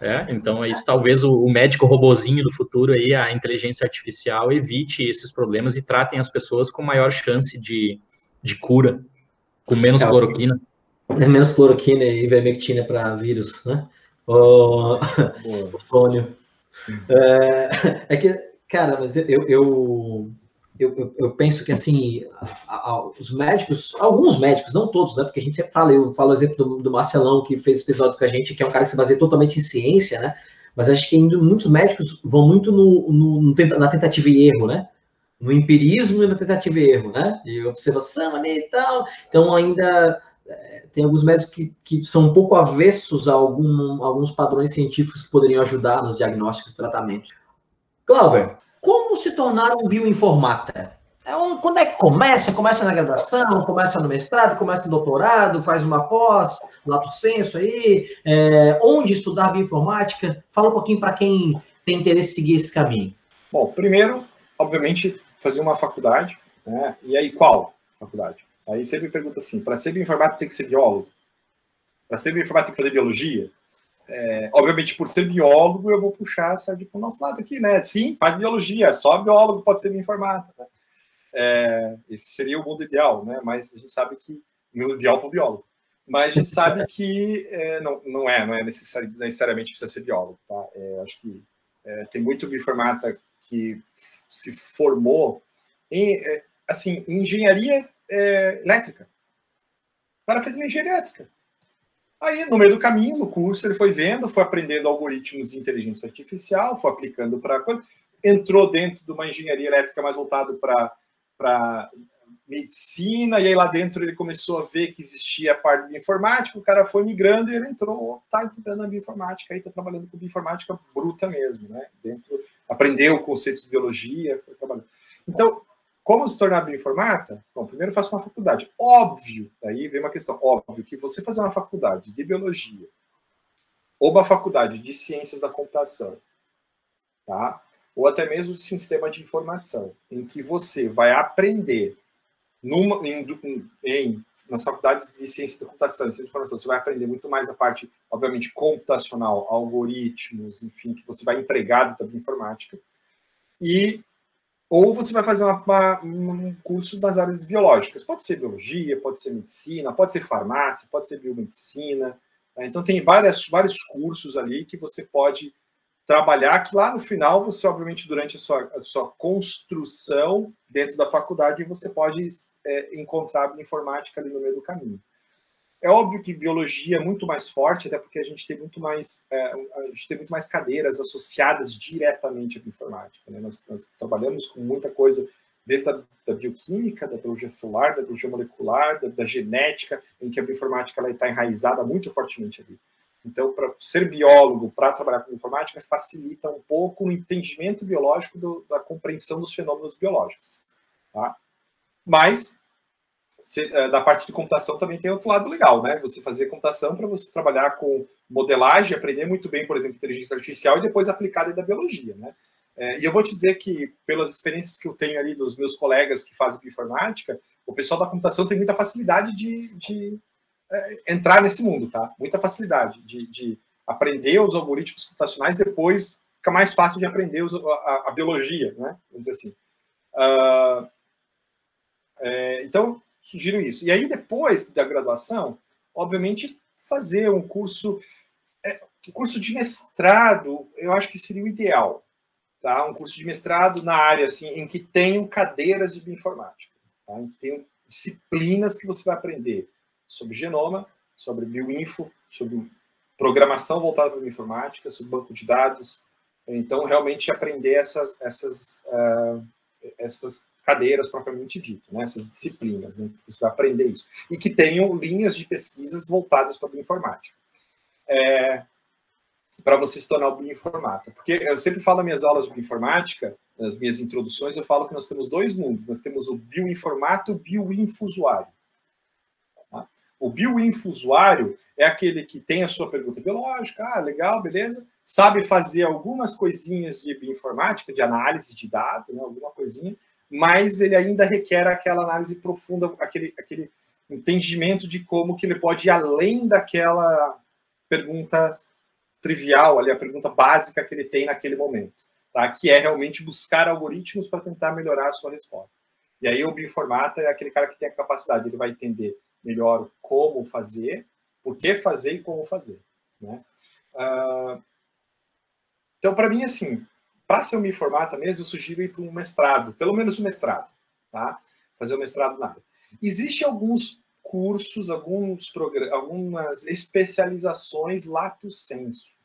É, então, isso talvez o, o, médico robozinho do futuro aí, a inteligência artificial, evite esses problemas e tratem as pessoas com maior chance de, de cura, com menos é, cloroquina. É menos cloroquina e ivermectina para vírus, né? O, o sônio. É, é, que, cara, mas eu, eu, eu, eu, eu penso que, assim, a, a, os médicos, alguns médicos, não todos, né? Porque a gente sempre fala, eu falo o exemplo do, do Marcelão, que fez episódios com a gente, que é um cara que se baseia totalmente em ciência, né? Mas acho que ainda muitos médicos vão muito no, no, no, na tentativa e erro, né? No empirismo e na tentativa e erro, né? E observação ali e tal. Então, ainda é, tem alguns médicos que, que são um pouco avessos a algum, alguns padrões científicos que poderiam ajudar nos diagnósticos e tratamentos. Glauber, como se tornar um bioinformata? É um, quando é que começa? Começa na graduação, começa no mestrado, começa no doutorado, faz uma pós, lato senso aí, é, onde estudar bioinformática? Fala um pouquinho para quem tem interesse em seguir esse caminho. Bom, primeiro, obviamente, fazer uma faculdade, né? E aí, qual faculdade? Aí sempre pergunta assim, para ser bioinformático tem que ser biólogo? Para ser bioinformático tem que fazer biologia? É, obviamente, por ser biólogo, eu vou puxar a sardinha para o nosso lado aqui, né? Sim, faz biologia, só biólogo pode ser bioinformata. Né? É, esse seria o mundo ideal, né? Mas a gente sabe que o mundo ideal para o biólogo. Mas a gente sabe que é, não, não é, não é necessari necessariamente precisa ser biólogo, tá? É, acho que é, tem muito bioinformata que se formou em, é, assim, em engenharia elétrica. O cara fez uma engenharia elétrica. Aí, no meio do caminho, no curso, ele foi vendo, foi aprendendo algoritmos de inteligência artificial, foi aplicando para coisa, entrou dentro de uma engenharia elétrica mais voltado para medicina, e aí lá dentro ele começou a ver que existia a parte de informática, o cara foi migrando e ele entrou, tá entrando na bioinformática, aí tá trabalhando com bioinformática bruta mesmo, né? Dentro, aprendeu conceitos de biologia, foi trabalhando. Então, como se tornar bioinformata? Bom, primeiro faça uma faculdade. Óbvio, aí vem uma questão, óbvio que você fazer uma faculdade de biologia ou uma faculdade de ciências da computação, tá? Ou até mesmo de sistema de informação, em que você vai aprender numa, em, em, nas faculdades de ciência da computação e ciência de informação, você vai aprender muito mais a parte, obviamente, computacional, algoritmos, enfim, que você vai empregar da informática. E ou você vai fazer uma, uma, um curso das áreas biológicas. Pode ser biologia, pode ser medicina, pode ser farmácia, pode ser biomedicina. Né? Então, tem várias, vários cursos ali que você pode trabalhar, que lá no final, você, obviamente, durante a sua, a sua construção dentro da faculdade, você pode é, encontrar a informática ali no meio do caminho. É óbvio que biologia é muito mais forte, até porque a gente tem muito mais, é, a gente tem muito mais cadeiras associadas diretamente à bioinformática. Né? Nós, nós, trabalhamos com muita coisa, desde a da bioquímica, da biologia celular, da biologia molecular, da, da genética, em que a bioinformática está enraizada muito fortemente ali. Então, para ser biólogo, para trabalhar com informática, facilita um pouco o entendimento biológico do, da compreensão dos fenômenos biológicos. Tá? Mas é, da parte de computação também tem outro lado legal, né? Você fazer computação para você trabalhar com modelagem, aprender muito bem, por exemplo, inteligência artificial e depois aplicar da biologia, né? É, e eu vou te dizer que, pelas experiências que eu tenho ali dos meus colegas que fazem bioinformática, o pessoal da computação tem muita facilidade de, de é, entrar nesse mundo, tá? Muita facilidade de, de, aprender os algoritmos computacionais, depois fica mais fácil de aprender os, a, a, biologia, né? Vamos dizer assim. Uh, é, então, sugiro isso. E aí, depois da graduação, obviamente, fazer um curso, é, um curso de mestrado, eu acho que seria o ideal. Tá? Um curso de mestrado na área assim, em que tenham cadeiras de bioinformática, tá? em que tenham disciplinas que você vai aprender sobre genoma, sobre bioinfo, sobre programação voltada para bioinformática, sobre banco de dados. Então, realmente aprender essas, essas, uh, essas cadeiras propriamente dito, né? essas disciplinas, né? você vai aprender isso. E que tenham linhas de pesquisas voltadas para a bioinformática. É, para você se tornar bioinformata. Porque eu sempre falo nas minhas aulas de bioinformática, nas minhas introduções, eu falo que nós temos dois mundos. Nós temos o bioinformato e o bioinfusuário. Tá? O bioinfusuário é aquele que tem a sua pergunta biológica, ah, legal, beleza, sabe fazer algumas coisinhas de bioinformática, de análise de dados, né, alguma coisinha, mas ele ainda requer aquela análise profunda, aquele, aquele entendimento de como que ele pode ir além daquela pergunta trivial, ali, a pergunta básica que ele tem naquele momento, tá? que é realmente buscar algoritmos para tentar melhorar a sua resposta. E aí o bioinformata é aquele cara que tem a capacidade, ele vai entender melhor como fazer, por que fazer e como fazer. Né? Uh, então, para mim, assim, para ser um bioinformata mesmo, eu sugiro ir para um mestrado, pelo menos um mestrado, tá? Fazer um mestrado na área. Existem alguns cursos, alguns algumas especializações lato sensu,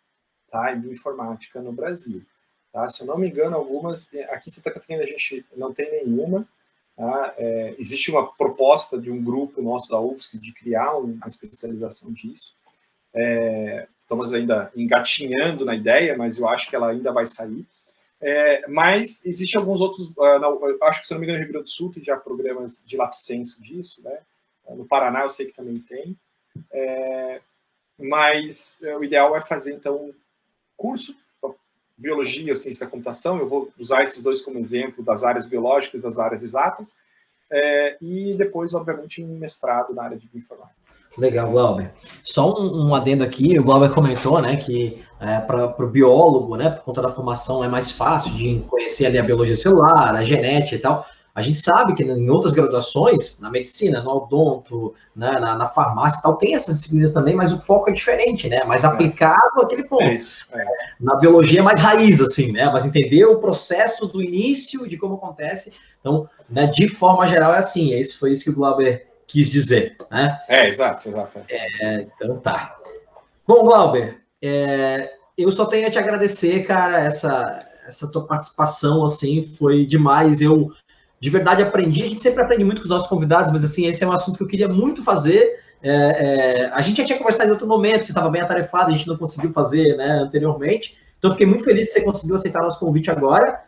tá? Em bioinformática no Brasil. Tá? Se eu não me engano, algumas, aqui em Santa Catarina a gente não tem nenhuma, tá? é, existe uma proposta de um grupo nosso da UFSC de criar uma especialização disso. É, estamos ainda engatinhando na ideia, mas eu acho que ela ainda vai sair. É, mas existem alguns outros, uh, acho que se não me engano, no Rio Grande do Sul tem já programas de lato senso disso, né? No Paraná eu sei que também tem. É, mas é, o ideal é fazer, então, curso, biologia ou ciência da computação, eu vou usar esses dois como exemplo das áreas biológicas das áreas exatas, é, e depois, obviamente, um mestrado na área de bioinformática. Legal, Glauber. Só um, um, adendo aqui, o Glauber comentou, né, que é, para o biólogo, né, por conta da formação, é mais fácil de conhecer ali a biologia celular, a genética e tal. A gente sabe que em outras graduações, na medicina, no odonto, né, na, na, farmácia e tal, tem essas disciplinas também, mas o foco é diferente, né? Mais é. aplicado àquele ponto. É isso, é. Na biologia é mais raiz, assim, né? Mas entender o processo do início, de como acontece. Então, né, de forma geral, é assim. É isso, foi isso que o Glauber quis dizer, né? É, exato, exato. É, então tá. Bom, Glauber, é, eu só tenho a te agradecer, cara, essa, essa tua participação, assim, foi demais. Eu, de verdade, aprendi. A gente sempre aprende muito com os nossos convidados, mas, assim, esse é um assunto que eu queria muito fazer. É, é, a gente já tinha conversado em outro momento, você estava bem atarefado, a gente não conseguiu fazer né, anteriormente. Então, fiquei muito feliz que você conseguiu aceitar nosso convite agora.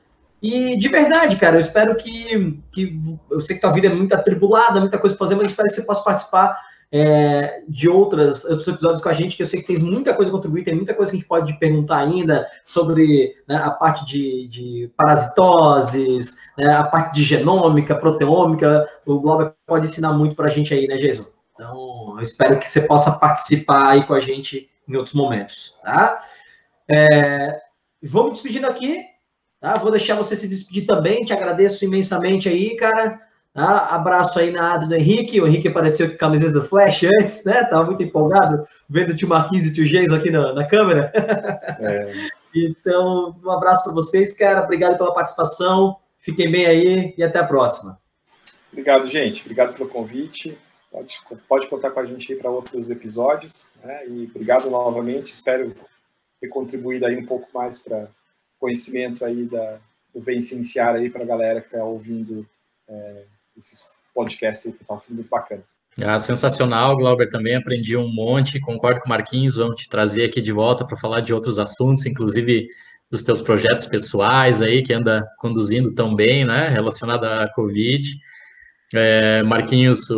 E de verdade, cara, eu espero que, que eu sei que tua vida é muito atribulada, muita coisa para fazer, mas espero que você possa participar é, de outras, outros episódios com a gente, que eu sei que tem muita coisa a contribuir, tem muita coisa que a gente pode perguntar ainda sobre né, a parte de, de parasitoses, né, a parte de genômica, proteômica. O Globo pode ensinar muito para a gente aí, né, Jason? Então, eu espero que você possa participar aí com a gente em outros momentos, tá? É, vamos despedindo aqui. Tá? Vou deixar você se despedir também, te agradeço imensamente aí, cara. Tá? Abraço aí na do Henrique. O Henrique apareceu com a camiseta do Flash antes, né? Tava muito empolgado vendo o tio Marquinhos e o tio Geis aqui na, na câmera. É. então, um abraço para vocês, cara. Obrigado pela participação. Fiquem bem aí e até a próxima. Obrigado, gente. Obrigado pelo convite. Pode, pode contar com a gente aí para outros episódios. Né? E obrigado novamente. Espero ter contribuído aí um pouco mais para conhecimento aí da, do Vencenciar aí para a galera que está ouvindo é, esses podcasts aí, que estão tá sendo muito bacana. Ah, sensacional, Glauber, também aprendi um monte, concordo com o Marquinhos, vamos te trazer aqui de volta para falar de outros assuntos, inclusive dos teus projetos pessoais aí, que anda conduzindo tão bem, né, relacionado à Covid. É, Marquinhos,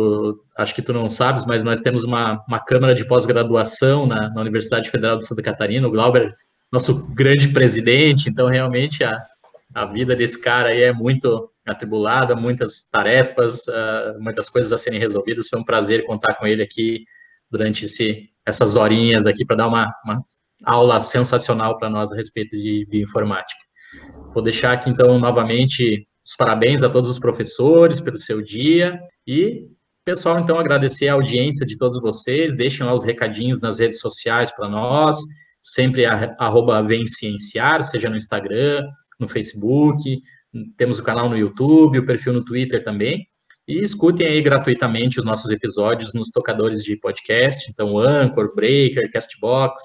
acho que tu não sabes, mas nós temos uma, uma Câmara de Pós-Graduação na, na Universidade Federal de Santa Catarina, o Glauber nosso grande presidente, então realmente a, a vida desse cara aí é muito atribulada, muitas tarefas, uh, muitas coisas a serem resolvidas. Foi um prazer contar com ele aqui durante esse, essas horinhas aqui para dar uma, uma, aula sensacional para nós a respeito de bioinformática. Vou deixar aqui então novamente os parabéns a todos os professores pelo seu dia e pessoal então agradecer a audiência de todos vocês. Deixem lá os recadinhos nas redes sociais para nós sempre arroba Vencienciar, seja no Instagram, no Facebook, temos o canal no YouTube, o perfil no Twitter também. E escutem aí gratuitamente os nossos episódios nos tocadores de podcast, então Anchor, Breaker, Castbox,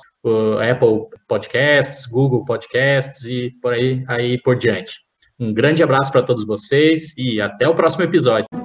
Apple Podcasts, Google Podcasts e por aí, aí por diante. Um grande abraço para todos vocês e até o próximo episódio.